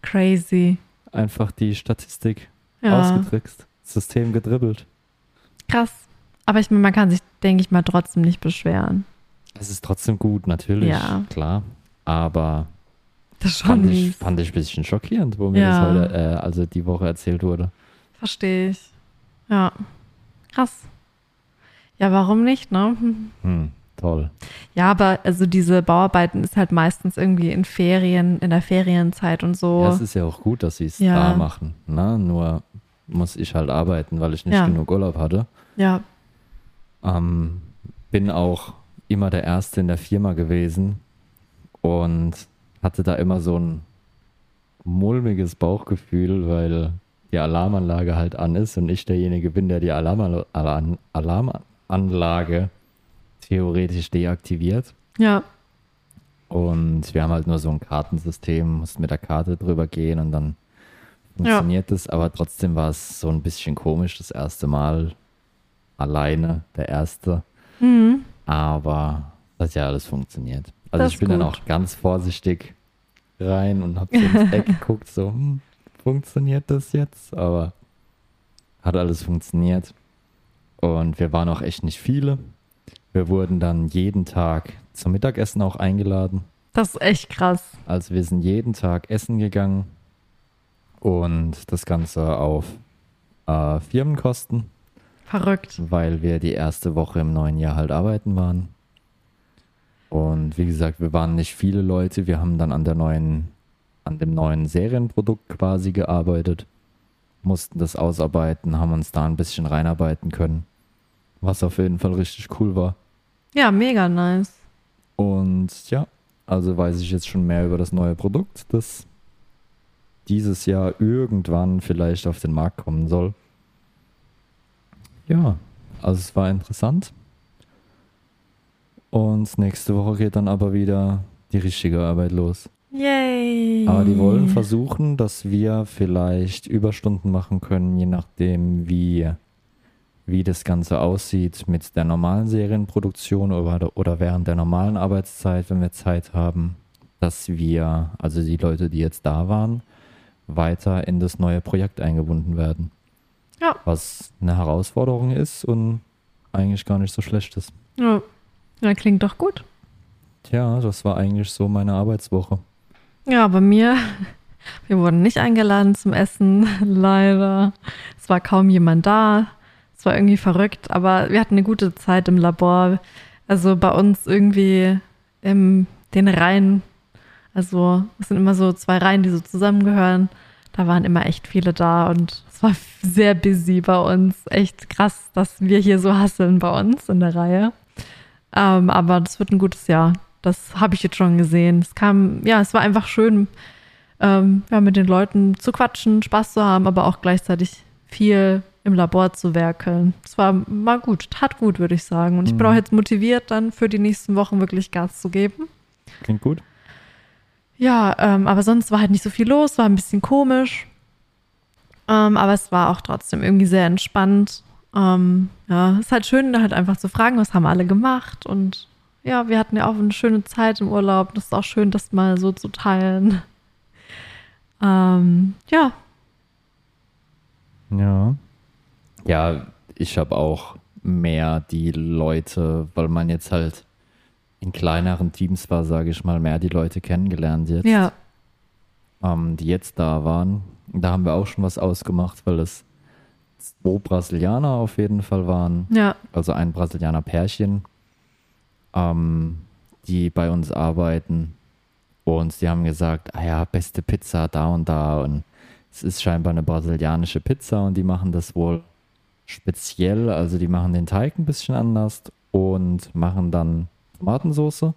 Crazy. Einfach die Statistik Ja. ausgetrickst, System gedribbelt. Krass. Aber ich meine, man kann sich, denke ich mal, trotzdem nicht beschweren. Es ist trotzdem gut, natürlich, Ja. klar. Aber Das fand ich, fand ich ein bisschen schockierend, wo mir Ja. das heute, äh, also die Woche erzählt wurde. Verstehe ich. Ja. Krass. Ja, warum nicht, ne? Hm, toll. Ja, aber also diese Bauarbeiten ist halt meistens irgendwie in Ferien, in der Ferienzeit und so. Ja, es ist ja auch gut, dass sie es Ja. da machen. Ne? Nur muss ich halt arbeiten, weil ich nicht Ja. genug Urlaub hatte. ja, Ähm, bin auch immer der Erste in der Firma gewesen und hatte da immer so ein mulmiges Bauchgefühl, weil die Alarmanlage halt an ist und ich derjenige bin, der die Alarm Alarm Alarmanlage theoretisch deaktiviert. ja, Und wir haben halt nur so ein Kartensystem, mussten mit der Karte drüber gehen und dann funktioniert es. Aber trotzdem war es so ein bisschen komisch das erste Mal alleine, der erste. mhm. Aber das hat ja alles funktioniert. Also Das ich bin ist dann gut. auch ganz vorsichtig rein und habe so ins Eck geguckt, so, hm, funktioniert das jetzt? Aber hat alles funktioniert. Und wir waren auch echt nicht viele. Wir wurden dann jeden Tag zum Mittagessen auch eingeladen. das ist echt krass. Also wir sind jeden Tag essen gegangen und das Ganze auf äh, Firmenkosten, Verrückt. weil wir die erste Woche im neuen Jahr halt arbeiten waren. Und wie gesagt, wir waren nicht viele Leute. Wir haben dann an der neuen, an dem neuen Serienprodukt quasi gearbeitet, mussten das ausarbeiten, haben uns da ein bisschen reinarbeiten können, was auf jeden Fall richtig cool war. Ja, mega nice. Und ja, also weiß ich jetzt schon mehr über das neue Produkt, das dieses Jahr irgendwann vielleicht auf den Markt kommen soll. Ja, also es war interessant. Und nächste Woche geht dann aber wieder die richtige Arbeit los. Yay. Aber die wollen versuchen, dass wir vielleicht Überstunden machen können, je nachdem, wie, wie das Ganze aussieht mit der normalen Serienproduktion oder, oder während der normalen Arbeitszeit, wenn wir Zeit haben, dass wir, also die Leute, die jetzt da waren, weiter in das neue Projekt eingebunden werden. Ja. Was eine Herausforderung ist und eigentlich gar nicht so schlecht ist. Ja. ja, klingt doch gut. Tja, das war eigentlich so meine Arbeitswoche. Ja, bei mir, wir wurden nicht eingeladen zum Essen, leider. Es war kaum jemand da. Es war irgendwie verrückt, aber wir hatten eine gute Zeit im Labor. Also bei uns irgendwie in den Reihen, also es sind immer so zwei Reihen, die so zusammengehören. Da waren immer echt viele da und es war sehr busy bei uns. Echt krass, dass wir hier so hasseln bei uns in der Reihe. Ähm, aber das wird ein gutes Jahr. Das habe ich jetzt schon gesehen. Es kam, ja, es war einfach schön, ähm, ja, mit den Leuten zu quatschen, Spaß zu haben, aber auch gleichzeitig viel im Labor zu werkeln. Es war mal gut, tat gut, würde ich sagen. Und ich bin Mhm. auch jetzt motiviert, dann für die nächsten Wochen wirklich Gas zu geben. Klingt gut? Ja, ähm, aber sonst war halt nicht so viel los, war ein bisschen komisch. Ähm, aber es war auch trotzdem irgendwie sehr entspannt. Ähm, ja, ist halt schön, da halt einfach zu fragen, was haben alle gemacht. Und ja, wir hatten ja auch eine schöne Zeit im Urlaub. Das ist auch schön, das mal so zu teilen. Ähm, ja, Ja. Ja, ich habe auch mehr die Leute, weil man jetzt halt in kleineren Teams war, sage ich mal, mehr die Leute kennengelernt jetzt, ja, ähm, die jetzt da waren. Da haben wir auch schon was ausgemacht, weil es zwei Brasilianer auf jeden Fall waren, ja, also ein Brasilianer Pärchen, ähm, die bei uns arbeiten. Und die haben gesagt, ah ja, beste Pizza da und da. Und es ist scheinbar eine brasilianische Pizza und die machen das wohl speziell. Also die machen den Teig ein bisschen anders und machen dann Tomatensauce,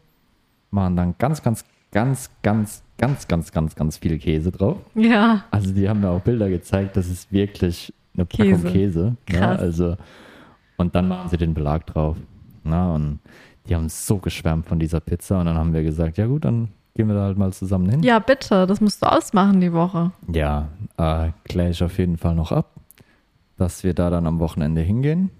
machen dann ganz, ganz, ganz, ganz, ganz, ganz, ganz, ganz viel Käse drauf. ja, Also die haben mir auch Bilder gezeigt, das ist wirklich eine Packung Käse. Käse. ja, Krass. also, und dann machen sie den Belag drauf. Na, und die haben so geschwärmt von dieser Pizza und dann haben wir gesagt, ja gut, dann gehen wir da halt mal zusammen hin. ja, bitte, das musst du ausmachen die Woche. Ja, äh, kläre ich auf jeden Fall noch ab, dass wir da dann am Wochenende hingehen.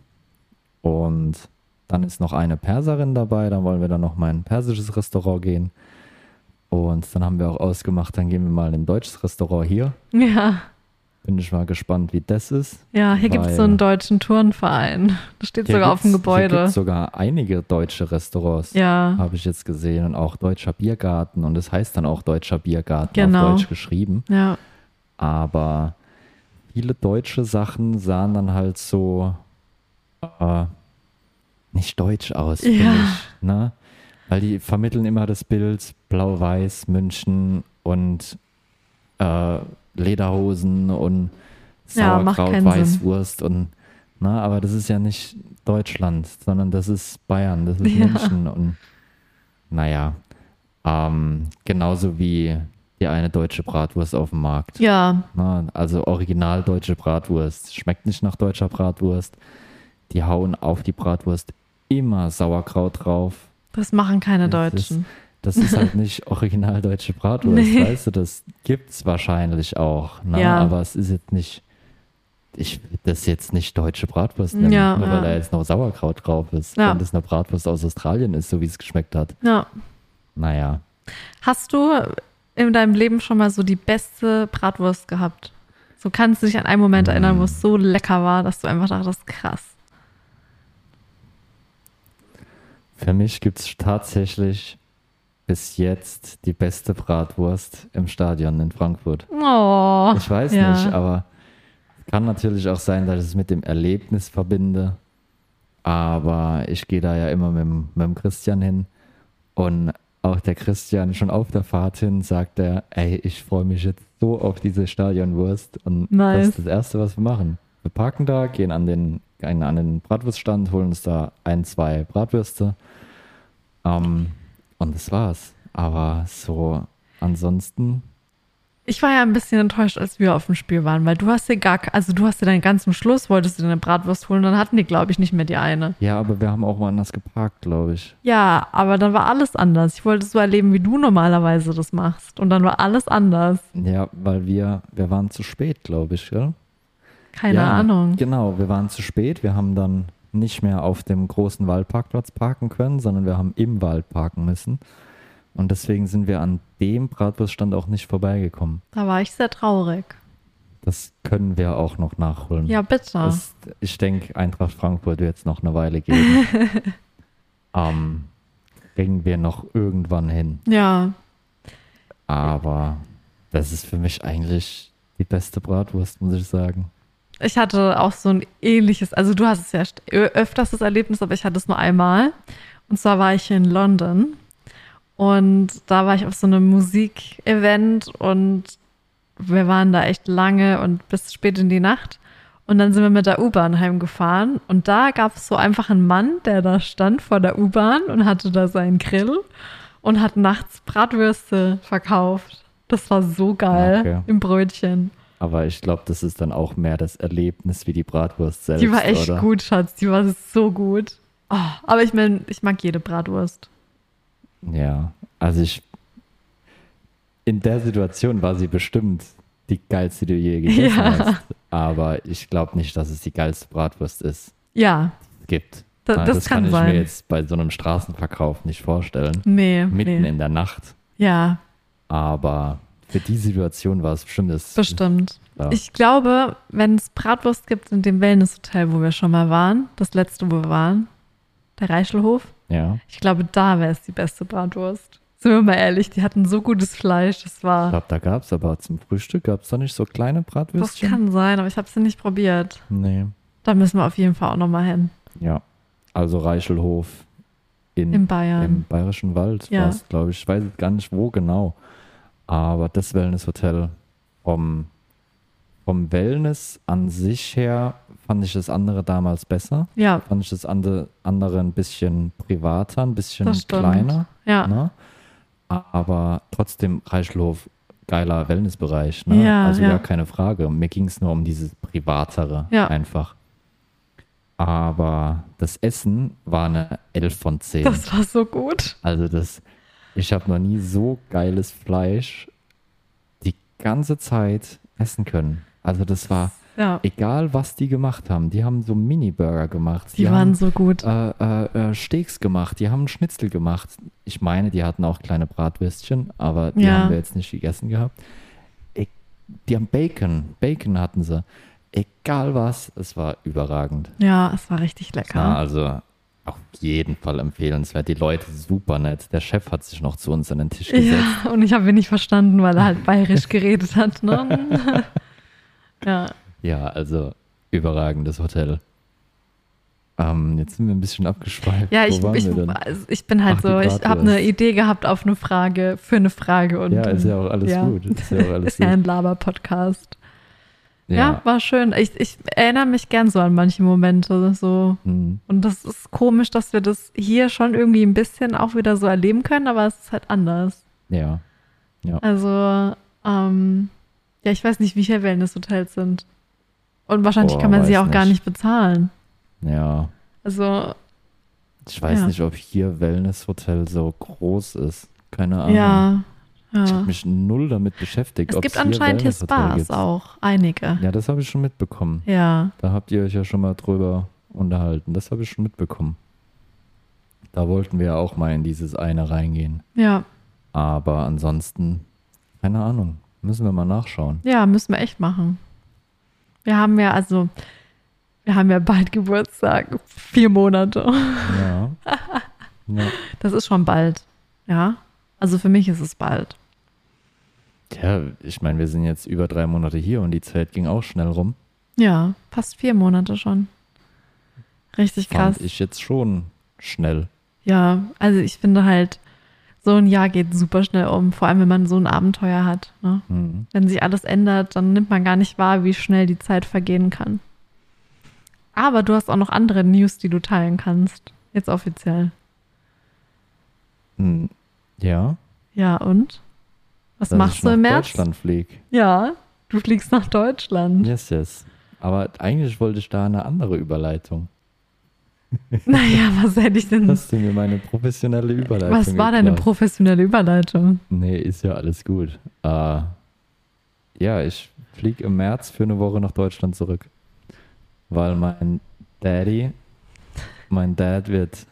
Und dann ist noch eine Perserin dabei, dann wollen wir dann noch mal in ein persisches Restaurant gehen. Und dann haben wir auch ausgemacht, dann gehen wir mal in ein deutsches Restaurant hier. Ja. Bin ich mal gespannt, wie das ist. Ja, hier gibt es so einen deutschen Turnverein. Das steht sogar auf dem gibt's- Hier Gebäude. gibt sogar einige deutsche Restaurants, Ja. habe ich jetzt gesehen. Und auch deutscher Biergarten. Und es heißt dann auch deutscher Biergarten Genau. auf Deutsch geschrieben. Ja. Aber viele deutsche Sachen sahen dann halt so äh, nicht deutsch aus, finde Ja. ich. Ne? Weil die vermitteln immer das Bild Blau-Weiß, München und äh, Lederhosen und Ja, Sauerkraut, Sinn. Weißwurst und na, aber das ist ja nicht Deutschland, sondern das ist Bayern, das ist Ja. München und naja, ähm, genauso wie die eine deutsche Bratwurst auf dem Markt. Ja. Na, also original deutsche Bratwurst. Schmeckt nicht nach deutscher Bratwurst. Die hauen auf die Bratwurst immer Sauerkraut drauf. Das machen keine Das Deutschen. Das ist halt nicht original deutsche Bratwurst, Nee. weißt du, das gibt's wahrscheinlich auch. Ne? Ja. Aber es ist jetzt nicht, ich will das jetzt nicht deutsche Bratwurst nennen, Ja, nur ja. weil da jetzt noch Sauerkraut drauf ist. Ja. Wenn das eine Bratwurst aus Australien ist, so wie es geschmeckt hat. Ja. Naja, Hast du in deinem Leben schon mal so die beste Bratwurst gehabt? So kannst du dich an einen Moment erinnern, wo es so lecker war, dass du einfach dachtest, krass. Für mich gibt's tatsächlich bis jetzt die beste Bratwurst im Stadion in Frankfurt. Oh. Ich weiß ja. nicht, aber kann natürlich auch sein, dass ich es mit dem Erlebnis verbinde. Aber ich gehe da ja immer mit, dem- mit dem Christian hin. Und auch der Christian schon auf der Fahrt hin sagt er, ey, ich freue mich jetzt so auf diese Stadionwurst. Und das Nice. ist das Erste, was wir machen. Wir parken da, gehen an den, gehen an den Bratwurststand, holen uns da ein, zwei Bratwürste. Ähm, und das war's. Aber so ansonsten Ich war ja ein bisschen enttäuscht, als wir auf dem Spiel waren, weil du hast dir gar, also du hast dir dann ganz zum Schluss, wolltest du dir eine Bratwurst holen, dann hatten die, glaube ich, nicht mehr die eine. Ja, aber wir haben auch woanders geparkt, glaube ich. Ja, aber dann war alles anders. Ich wollte es so erleben, wie du normalerweise das machst. Und dann war alles anders. Ja, weil wir, wir waren zu spät, glaube ich, gell? Keine ja, Ahnung. Genau, wir waren zu spät. Wir haben dann nicht mehr auf dem großen Waldparkplatz parken können, sondern wir haben im Wald parken müssen. Und deswegen sind wir an dem Bratwurststand auch nicht vorbeigekommen. Da war ich sehr traurig. Das können wir auch noch nachholen. Ja, bitte. Das, ich denke, Eintracht Frankfurt wird es noch eine Weile geben. ähm, kriegen wir noch irgendwann hin. ja, Aber das ist für mich eigentlich die beste Bratwurst, muss ich sagen. Ich hatte auch so ein ähnliches, also du hast es ja öfters das Erlebnis, aber ich hatte es nur einmal. Und zwar war ich in London und da war ich auf so einem Musikevent und wir waren da echt lange und bis spät in die Nacht. Und dann sind wir mit der U-Bahn heimgefahren und da gab es so einfach einen Mann, der da stand vor der U-Bahn und hatte da seinen Grill und hat nachts Bratwürste verkauft. Das war so geil Okay. im Brötchen. Aber ich glaube, das ist dann auch mehr das Erlebnis wie die Bratwurst selbst. Die war echt oder? gut, Schatz. Die war so gut. Oh, aber ich meine, ich mag jede Bratwurst. Ja, also ich. In der Situation war sie bestimmt die geilste, die du je gegessen Ja. hast. Aber ich glaube nicht, dass es die geilste Bratwurst ist, Ja, die es gibt. da, Ah, das, kann, kann ich sein. mir jetzt bei so einem Straßenverkauf nicht vorstellen. nee, Mitten nee. in der Nacht. Ja, Aber für die Situation war es bestimmt das. bestimmt. Ja. Ich glaube, wenn es Bratwurst gibt in dem Wellnesshotel, wo wir schon mal waren, das letzte, wo wir waren, der Reichelhof, ja. ich glaube, da wäre es die beste Bratwurst. Sind wir mal ehrlich, die hatten so gutes Fleisch, das Ich war. glaube, da gab es aber zum Frühstück, gab es da nicht so kleine Das Bratwürstchen? kann sein, aber ich habe sie nicht probiert. Nee. Da müssen wir auf jeden Fall auch nochmal hin. Ja. Also Reichelhof in, In Bayern. im Bayerischen Wald Ja. glaube ich. Ich weiß gar nicht, wo genau. Aber das Wellnesshotel vom, vom Wellness an sich her fand ich das andere damals besser. Ja, Fand ich das ande, andere ein bisschen privater, ein bisschen kleiner. ja. Ne? Aber trotzdem Reichelhof, geiler Wellnessbereich. Ne? Ja, also ja. gar keine Frage. Mir ging es nur um dieses Privatere Ja. einfach. Aber das Essen war eine 11 von 10. Das war so gut. also das, ich habe noch nie so geiles Fleisch die ganze Zeit essen können. Also das war Ja. Egal, was die gemacht haben. Die haben so Mini-Burger gemacht. Die waren haben, so gut. äh, äh, äh, Steaks gemacht. Die haben Schnitzel gemacht. Ich meine, die hatten auch kleine Bratwürstchen, aber die Ja. haben wir jetzt nicht gegessen gehabt. E die haben Bacon. Bacon hatten sie. Egal was, es war überragend. Ja, es war richtig Ja, lecker. also auf jeden Fall empfehlenswert. Die Leute super nett. Der Chef hat sich noch zu uns an den Tisch gesetzt. Ja, und ich habe ihn nicht verstanden, weil er halt bayerisch geredet hat. Ne? ja, Ja, also überragendes Hotel. Ähm, jetzt sind wir ein bisschen abgeschweift. ja Wo ich, waren ich, also ich bin halt Ach, so, ich habe eine Idee gehabt auf eine Frage, für eine Frage. Und, Ja, ist ja auch alles ja. gut. Ist ja auch alles ist ja gut. ein Laber-Podcast. Ja. Ja. war schön. Ich, ich erinnere mich gern so an manche Momente. So. Hm. Und das ist komisch, dass wir das hier schon irgendwie ein bisschen auch wieder so erleben können, aber es ist halt anders. ja. Also, ähm, ja, ich weiß nicht, wie viele Wellness-Hotels sind. Und wahrscheinlich Boah, kann man sie auch gar nicht. nicht bezahlen. Ja. Also, Ich weiß Ja. nicht, ob hier Wellness-Hotel so groß ist. Keine Ahnung. ja. Ich ja. habe mich null damit beschäftigt. Es gibt anscheinend hier Spas gibt. auch, einige. Ja, das habe ich schon mitbekommen. Ja. Da habt ihr euch ja schon mal drüber unterhalten. Das habe ich schon mitbekommen. Da wollten wir ja auch mal in dieses eine reingehen. Ja, Aber ansonsten, keine Ahnung. Müssen wir mal nachschauen. ja, müssen wir echt machen. Wir haben ja, also, wir haben ja bald Geburtstag. Vier Monate. Ja. ja. Das ist schon bald. Ja. Also für mich ist es bald. Ja, ich meine, wir sind jetzt über drei Monate hier und die Zeit ging auch schnell rum. Ja, fast vier Monate schon. Richtig krass. Fand ich jetzt schon schnell. Ja, also ich finde halt, so ein Jahr geht super schnell um, vor allem wenn man so ein Abenteuer hat. Ne? Mhm. Wenn sich alles ändert, dann nimmt man gar nicht wahr, wie schnell die Zeit vergehen kann. Aber du hast auch noch andere News, die du teilen kannst. Jetzt offiziell. Hm, Ja, Ja, und? Was dass machst ich du im März? Deutschland flieg. Ja, du fliegst nach Deutschland. Yes, yes. Aber eigentlich wollte ich da eine andere Überleitung. Naja, was hätte ich denn? Hast du mir meine professionelle Überleitung Was war deine geklaut? professionelle Überleitung? Nee, ist ja alles gut. Äh, ja, ich fliege im März für eine Woche nach Deutschland zurück. Weil mein Daddy, mein Dad wird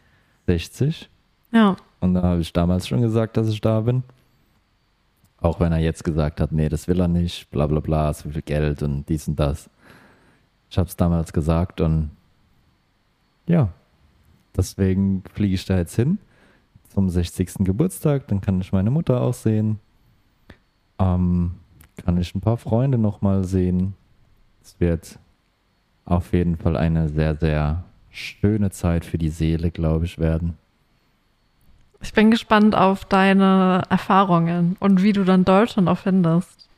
60 Ja, und da habe ich damals schon gesagt, dass ich da bin. Auch wenn er jetzt gesagt hat, nee, das will er nicht, bla bla bla, so viel Geld und dies und das. Ich habe es damals gesagt und ja, deswegen fliege ich da jetzt hin zum 60. Geburtstag, dann kann ich meine Mutter auch sehen. Ähm, kann ich ein paar Freunde nochmal sehen. Es wird auf jeden Fall eine sehr, sehr schöne Zeit für die Seele, glaube ich, werden. Ich bin gespannt auf deine Erfahrungen und wie du dann Deutschland auch findest.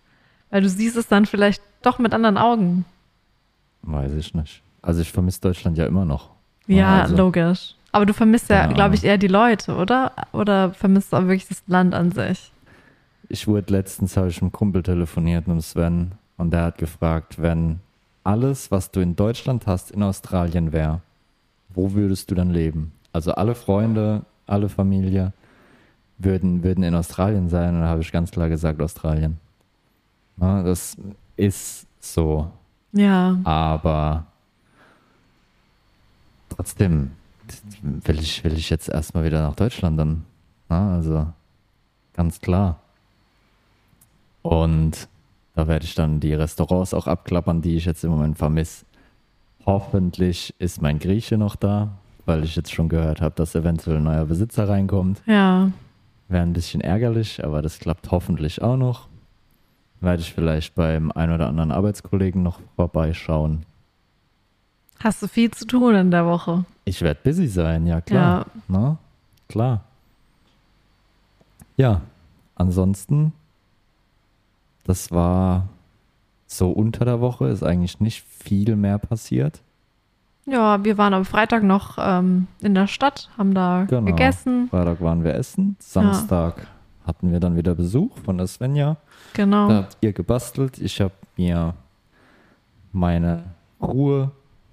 Weil du siehst es dann vielleicht doch mit anderen Augen. Weiß ich nicht. Also ich vermisse Deutschland ja immer noch. Ja, also, logisch. Aber du vermisst ja, Keine glaube ich, eher die Leute, oder? Oder vermisst du auch wirklich das Land an sich? Ich wurde letztens, habe ich mit einem Kumpel telefoniert, mit Sven, und der hat gefragt, wenn alles, was du in Deutschland hast, in Australien wäre, wo würdest du dann leben? Also alle Freunde, alle Familie würden, würden in Australien sein, und da habe ich ganz klar gesagt, Australien. Na, das ist so. Ja, Aber trotzdem will ich, will ich jetzt erstmal wieder nach Deutschland dann. Na, also ganz klar. Und da werde ich dann die Restaurants auch abklappern, die ich jetzt im Moment vermisse. Hoffentlich ist mein Grieche noch da, weil ich jetzt schon gehört habe, dass eventuell ein neuer Besitzer reinkommt. ja. Wäre ein bisschen ärgerlich, aber das klappt hoffentlich auch noch. Werde ich vielleicht beim ein oder anderen Arbeitskollegen noch vorbeischauen. Hast du viel zu tun in der Woche? Ich werde busy sein, ja klar. Na, klar. Ja, ansonsten, das war so unter der Woche, ist eigentlich nicht viel mehr passiert. Ja, wir waren am Freitag noch ähm, in der Stadt, haben da Genau. gegessen. Freitag waren wir essen, Samstag hatten wir dann wieder Besuch von der Svenja. Genau. Da habt ihr gebastelt, ich habe mir meine Ruhe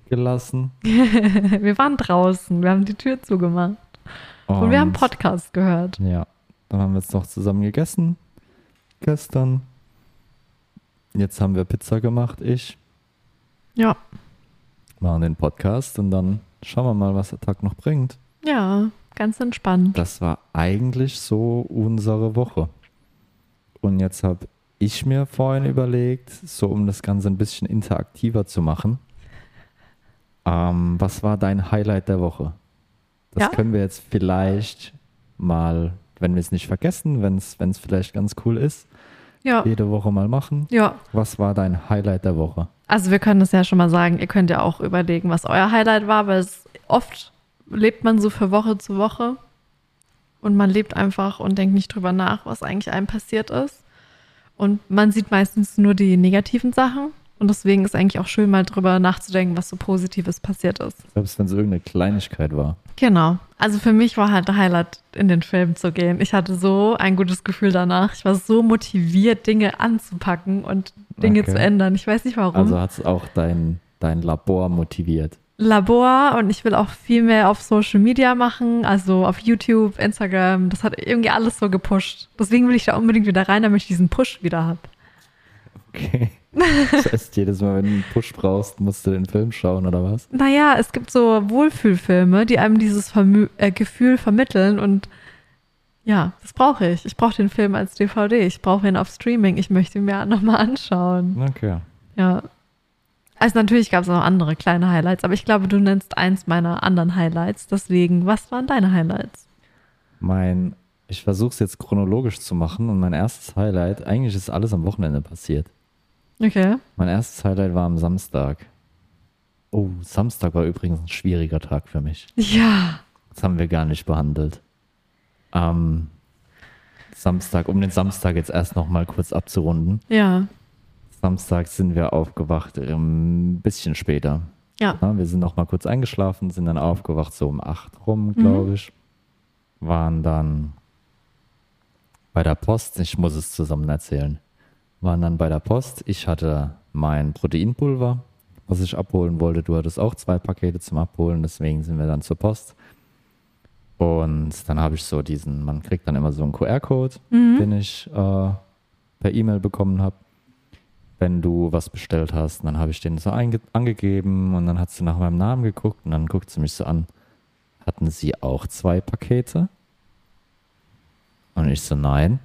gelassen. wir waren draußen, wir haben die Tür zugemacht. Und, wir haben Podcast gehört. Ja, dann haben wir jetzt noch zusammen gegessen. Gestern. Jetzt haben wir Pizza gemacht, ich. Ja. Machen den Podcast und dann schauen wir mal, was der Tag noch bringt. Ja, ganz entspannt. Das war eigentlich so unsere Woche. Und jetzt habe ich mir vorhin überlegt, so um das Ganze ein bisschen interaktiver zu machen. Ähm, was war dein Highlight der Woche? Das Ja. können wir jetzt vielleicht mal, wenn wir es nicht vergessen, wenn es wenn es vielleicht ganz cool ist, Ja. jede Woche mal machen. Ja. Was war dein Highlight der Woche? Also wir können das ja schon mal sagen, ihr könnt ja auch überlegen, was euer Highlight war, weil es oft lebt man so für Woche zu Woche und man lebt einfach und denkt nicht drüber nach, was eigentlich einem passiert ist. Und man sieht meistens nur die negativen Sachen und deswegen ist eigentlich auch schön, mal drüber nachzudenken, was so Positives passiert ist. Selbst wenn es irgendeine Kleinigkeit war. Genau. Also für mich war halt der Highlight, in den Film zu gehen. Ich hatte so ein gutes Gefühl danach. Ich war so motiviert, Dinge anzupacken und Dinge Okay. zu ändern. Ich weiß nicht warum. Also hat es auch dein, dein Labor motiviert. Labor und ich will auch viel mehr auf Social Media machen, also auf YouTube, Instagram. Das hat irgendwie alles so gepusht. Deswegen will ich da unbedingt wieder rein, damit ich diesen Push wieder habe. Okay. Das heißt, jedes Mal, wenn du einen Push brauchst, musst du den Film schauen, oder was? Naja, es gibt so Wohlfühlfilme, die einem dieses Vermü äh, Gefühl vermitteln und ja, das brauche ich. Ich brauche den Film als DVD. Ich brauche ihn auf Streaming. Ich möchte ihn mir nochmal anschauen. Okay. Ja. Also natürlich gab es noch andere kleine Highlights, aber ich glaube, du nennst eins meiner anderen Highlights. Deswegen, was waren deine Highlights? Mein, ich versuche es jetzt chronologisch zu machen und mein erstes Highlight, eigentlich ist alles am Wochenende passiert. Okay. Mein erstes Highlight war am Samstag. Oh, Samstag war übrigens ein schwieriger Tag für mich. Ja. Das haben wir gar nicht behandelt. Am Samstag, um den Samstag jetzt erst noch mal kurz abzurunden. Ja. Samstag sind wir aufgewacht, ähm, ein bisschen später. Ja. Ja, wir sind noch mal kurz eingeschlafen, sind dann aufgewacht, so um acht rum, glaube ich. Waren dann bei der Post, ich muss es zusammen erzählen, waren dann bei der Post. Ich hatte mein Proteinpulver, was ich abholen wollte. Du hattest auch zwei Pakete zum Abholen, deswegen sind wir dann zur Post. Und dann habe ich so diesen, man kriegt dann immer so einen QR-Code, den ich äh, per E-Mail bekommen habe wenn du was bestellt hast. Und dann habe ich den so angegeben und dann hat sie nach meinem Namen geguckt und dann guckt sie mich so an. Hatten sie auch zwei Pakete? Und ich so, nein,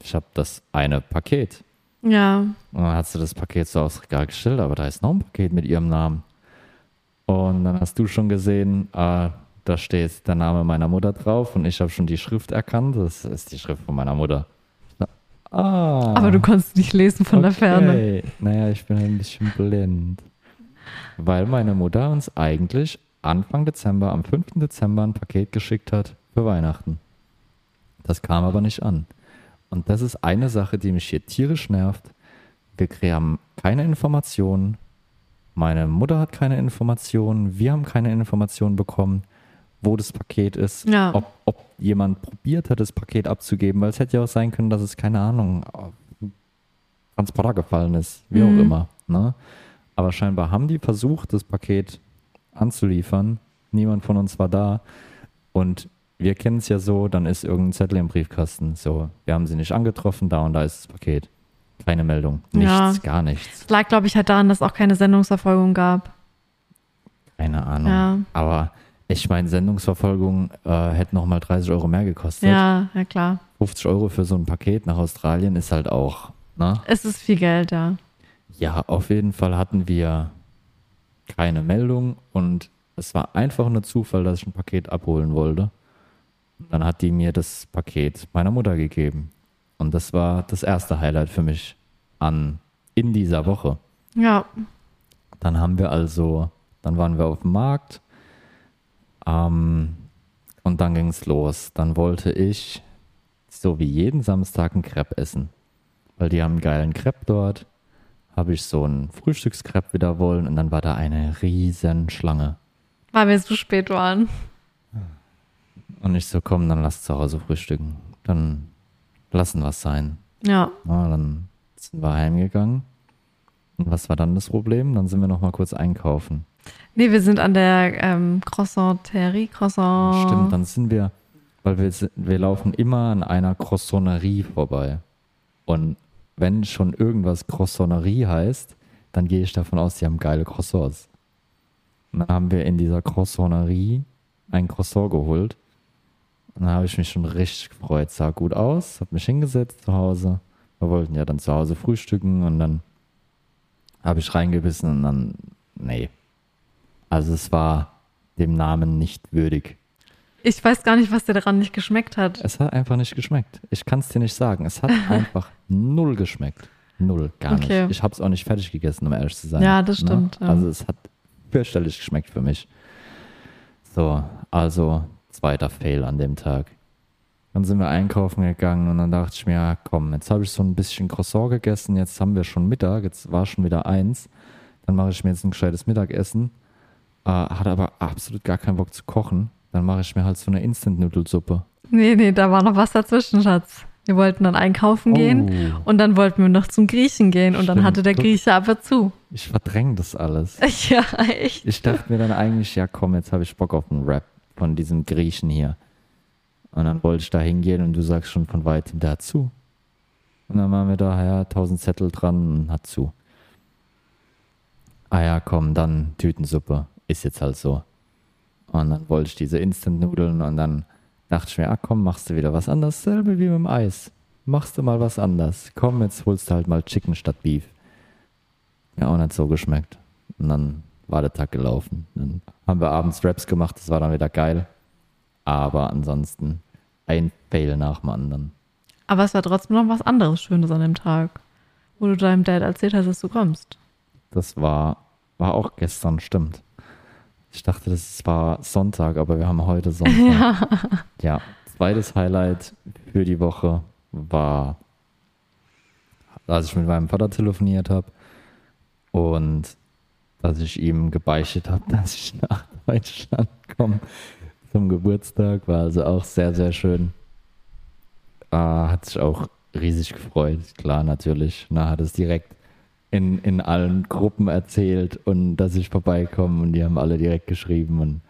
ich habe das eine Paket. Ja. Und dann hat sie das Paket so aufs Regal gestellt, aber da ist noch ein Paket mit ihrem Namen. Und dann hast du schon gesehen, äh, da steht der Name meiner Mutter drauf und ich habe schon die Schrift erkannt. Das ist die Schrift von meiner Mutter. Ah. Aber du konntest nicht lesen von der Ferne. Okay. Naja, ich bin ein bisschen blind. Weil meine Mutter uns eigentlich Anfang Dezember, am 5. Dezember ein Paket geschickt hat für Weihnachten. Das kam aber nicht an. Und das ist eine Sache, die mich hier tierisch nervt. Wir haben keine Informationen. Meine Mutter hat keine Informationen. Wir haben keine Informationen bekommen, wo das Paket ist. Ja. Ob, ob jemand probiert hat, das Paket abzugeben. Weil es hätte ja auch sein können, dass es, keine Ahnung, Transporter gefallen ist. Wie auch Mhm. immer. Ne? Aber scheinbar haben die versucht, das Paket anzuliefern. Niemand von uns war da. Und wir kennen es ja so, dann ist irgendein Zettel im Briefkasten. So, wir haben sie nicht angetroffen, da und da ist das Paket. Keine Meldung. Nichts, Ja. gar nichts. Es lag, glaube ich, halt daran, dass es auch keine Sendungsverfolgung gab. Keine Ahnung. Ja. Aber ich meine, Sendungsverfolgung äh, hätte nochmal 30 Euro mehr gekostet. Ja, ja klar. 50 Euro für so ein Paket nach Australien ist halt auch, ne? Es ist viel Geld, ja. Ja, auf jeden Fall hatten wir keine Meldung und es war einfach nur Zufall, dass ich ein Paket abholen wollte. Dann hat die mir das Paket meiner Mutter gegeben. Und das war das erste Highlight für mich an in dieser Woche. Ja. Dann haben wir also, dann waren wir auf dem Markt ähm, und dann ging es los. Dann wollte ich so wie jeden Samstag einen Crepe essen, weil die haben einen geilen Crepe dort. Habe ich so einen Frühstückskrepp wieder wollen und dann war da eine riesen Schlange. Weil wir so spät waren. Und ich so, komm, dann lass zu Hause frühstücken. Dann lassen wir es sein. Ja. Ja, dann sind wir heimgegangen. Und was war dann das Problem? Dann sind wir noch mal kurz einkaufen. Nee, wir sind an der ähm, Croissanterie, Croissant. Stimmt, dann sind wir, weil wir, wir laufen immer an einer Croissonnerie vorbei. Und wenn schon irgendwas Croissonnerie heißt, dann gehe ich davon aus, die haben geile Croissants. Und dann haben wir in dieser Croissanterie ein Croissant geholt. Und dann habe ich mich schon richtig gefreut. Sah gut aus, habe mich hingesetzt zu Hause. Wir wollten ja dann zu Hause frühstücken und dann habe ich reingebissen und dann, nee. Also es war dem Namen nicht würdig. Ich weiß gar nicht, was dir daran nicht geschmeckt hat. Es hat einfach nicht geschmeckt. Ich kann es dir nicht sagen. Es hat einfach null geschmeckt. Null, gar Okay. nicht. Ich habe es auch nicht fertig gegessen, um ehrlich zu sein. Ja, das stimmt, ja. Also es hat fürchterlich geschmeckt für mich. So, also zweiter Fail an dem Tag. Dann sind wir einkaufen gegangen und dann dachte ich mir, ja, komm, jetzt habe ich so ein bisschen Croissant gegessen, jetzt haben wir schon Mittag, jetzt war schon wieder eins. Dann mache ich mir jetzt ein gescheites Mittagessen. Äh, hatte aber absolut gar keinen Bock zu kochen. Dann mache ich mir halt so eine Instant-Nudelsuppe. Nee, nee, da war noch was dazwischen, Schatz. Wir wollten dann einkaufen gehen Oh. und dann wollten wir noch zum Griechen gehen und dann hatte der Grieche aber zu. Ich verdränge das alles. Ja, echt. Ich dachte mir dann eigentlich, ja komm, jetzt habe ich Bock auf einen Rap von diesem Griechen hier. Und dann wollte ich da hingehen und du sagst schon von weitem, der hat zu. Und dann waren wir da, ja, tausend Zettel dran und hat zu. Ah ja, komm, dann Tütensuppe. Ist jetzt halt so. Und dann wollte ich diese Instant-Nudeln und dann dachte ich mir, ah komm, machst du wieder was anderes. Selbe wie mit dem Eis. Machst du mal was anderes. Komm, jetzt holst du halt mal Chicken statt Beef. Ja, auch nicht so geschmeckt. Und dann war der Tag gelaufen. Dann haben wir abends Raps gemacht, das war dann wieder geil. Aber ansonsten ein Fail nach dem anderen. Aber es war trotzdem noch was anderes Schönes an dem Tag, wo du deinem Dad erzählt hast, dass du kommst. Das war, war auch gestern, stimmt. Ich dachte, das war Sonntag, aber wir haben heute Sonntag. Ja. zweites Highlight für die Woche war, als ich mit meinem Vater telefoniert habe und dass ich ihm gebeichtet habe, dass ich nach Deutschland komme zum Geburtstag. War also auch sehr, sehr schön. Äh, hat sich auch riesig gefreut, klar, natürlich. Na, hat es direkt in, in allen Gruppen erzählt und dass ich vorbeikomme und die haben alle direkt geschrieben und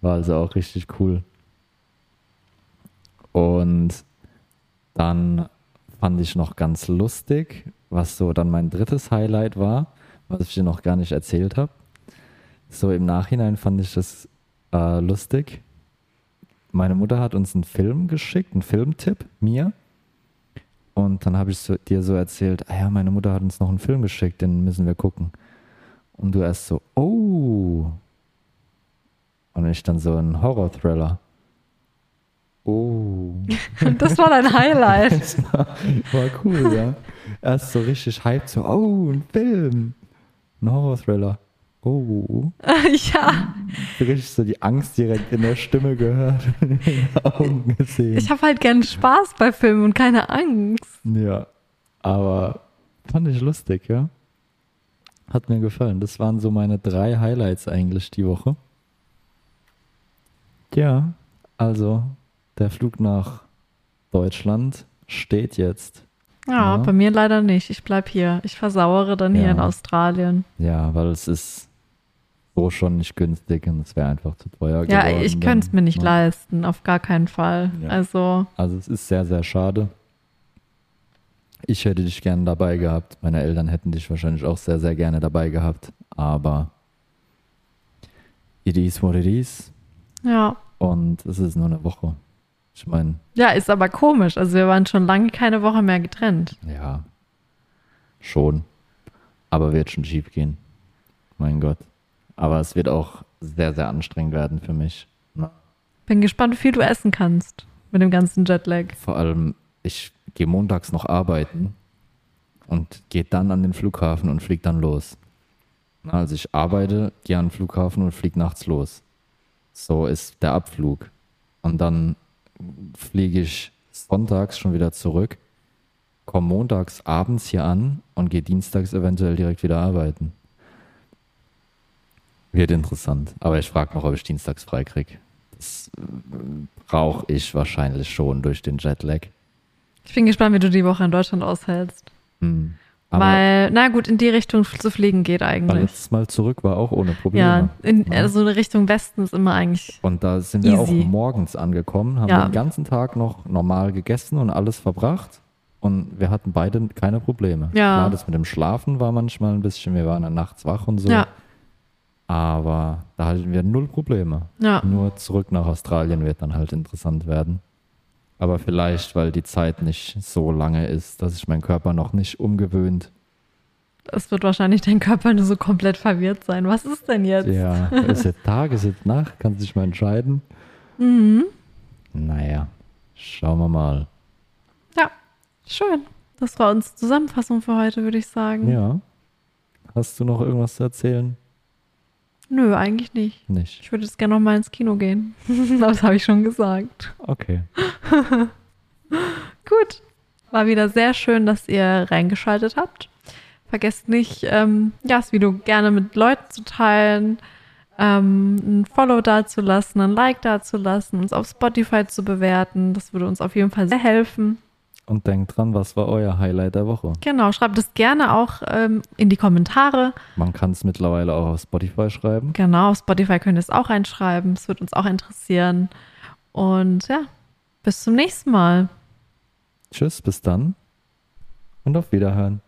war also auch richtig cool. Und dann fand ich noch ganz lustig, was so dann mein drittes Highlight war, was ich dir noch gar nicht erzählt habe. So im Nachhinein fand ich das äh, lustig. Meine Mutter hat uns einen Film geschickt, einen Filmtipp, mir. Und dann habe ich so, dir so erzählt, ah ja, meine Mutter hat uns noch einen Film geschickt, den müssen wir gucken. Und du erst so, oh. Und ich dann so ein Horror-Thriller. Oh. Das war dein Highlight. War cool, ja. Erst so richtig hyped, so, oh, ein Film. Ein Horror-Thriller. Oh. ja, Richtig so die Angst direkt in der Stimme gehört in den Augen gesehen. ich habe halt gern Spaß bei Filmen und keine Angst. Ja, aber fand ich lustig, ja. Hat mir gefallen. Das waren so meine drei Highlights eigentlich die Woche. Ja, also der Flug nach Deutschland steht jetzt. Ja, Ja. bei mir leider nicht. Ich bleib hier. Ich versauere dann hier Ja. in Australien. Ja, weil es ist so schon nicht günstig und es wäre einfach zu teuer Ja, geworden. ich könnte es mir nicht Ja. leisten, auf gar keinen Fall. Ja. Also, Also es ist sehr, sehr schade. Ich hätte dich gerne dabei gehabt. Meine Eltern hätten dich wahrscheinlich auch sehr, sehr gerne dabei gehabt. Aber it is what it is. ja. Und es ist nur eine Woche. Ich meine, Ja, ist aber komisch. Also, wir waren schon lange keine Woche mehr getrennt. ja, schon. Aber wird schon schief gehen. Mein Gott. Aber es wird auch sehr, sehr anstrengend werden für mich. Bin gespannt, wie viel du essen kannst mit dem ganzen Jetlag. Vor allem, ich gehe montags noch arbeiten und gehe dann an den Flughafen und fliege dann los. Also ich arbeite, gehe an den Flughafen und fliege nachts los. So ist der Abflug. Und dann fliege ich sonntags schon wieder zurück, komme montags abends hier an und gehe dienstags eventuell direkt wieder arbeiten. Wird interessant. Aber ich frage noch, ob ich dienstags frei kriege. Das brauche ich wahrscheinlich schon durch den Jetlag. Ich bin gespannt, wie du die Woche in Deutschland aushältst. Hm. Aber Weil, na gut, in die Richtung zu fliegen geht weil eigentlich. letztes Mal zurück war auch ohne Probleme. Ja, in, Ja. also Richtung Westen ist immer eigentlich. Und da sind wir Easy. auch morgens angekommen, haben Ja. den ganzen Tag noch normal gegessen und alles verbracht. und wir hatten beide keine Probleme. Ja. Klar, das mit dem Schlafen war manchmal ein bisschen, wir waren dann nachts wach und so. Ja. Aber da hatten wir null Probleme. Ja. Nur zurück nach Australien wird dann halt interessant werden. Aber vielleicht, weil die Zeit nicht so lange ist, dass sich mein Körper noch nicht umgewöhnt. Es wird wahrscheinlich dein Körper nur so komplett verwirrt sein. Was ist denn jetzt? Ja, ist jetzt Tag, ist jetzt Nacht, kann sich mal entscheiden. Mhm. Naja, schauen wir mal. Ja, schön. Das war unsere Zusammenfassung für heute, würde ich sagen. Ja. Hast du noch irgendwas zu erzählen? Nö, eigentlich nicht. Nicht. Ich würde jetzt gerne noch mal ins Kino gehen. das habe ich schon gesagt. Okay. Gut. War wieder sehr schön, dass ihr reingeschaltet habt. Vergesst nicht, ähm, ja, das Video gerne mit Leuten zu teilen, ähm, ein Follow dazulassen, ein Like dazulassen, uns auf Spotify zu bewerten. Das würde uns auf jeden Fall sehr helfen. Und denkt dran, was war euer Highlight der Woche? Genau, schreibt es gerne auch ähm, in die Kommentare. Man kann es mittlerweile auch auf Spotify schreiben. Genau, auf Spotify könnt ihr es auch reinschreiben. Es wird uns auch interessieren. Und ja, bis zum nächsten Mal. Tschüss, bis dann und auf Wiederhören.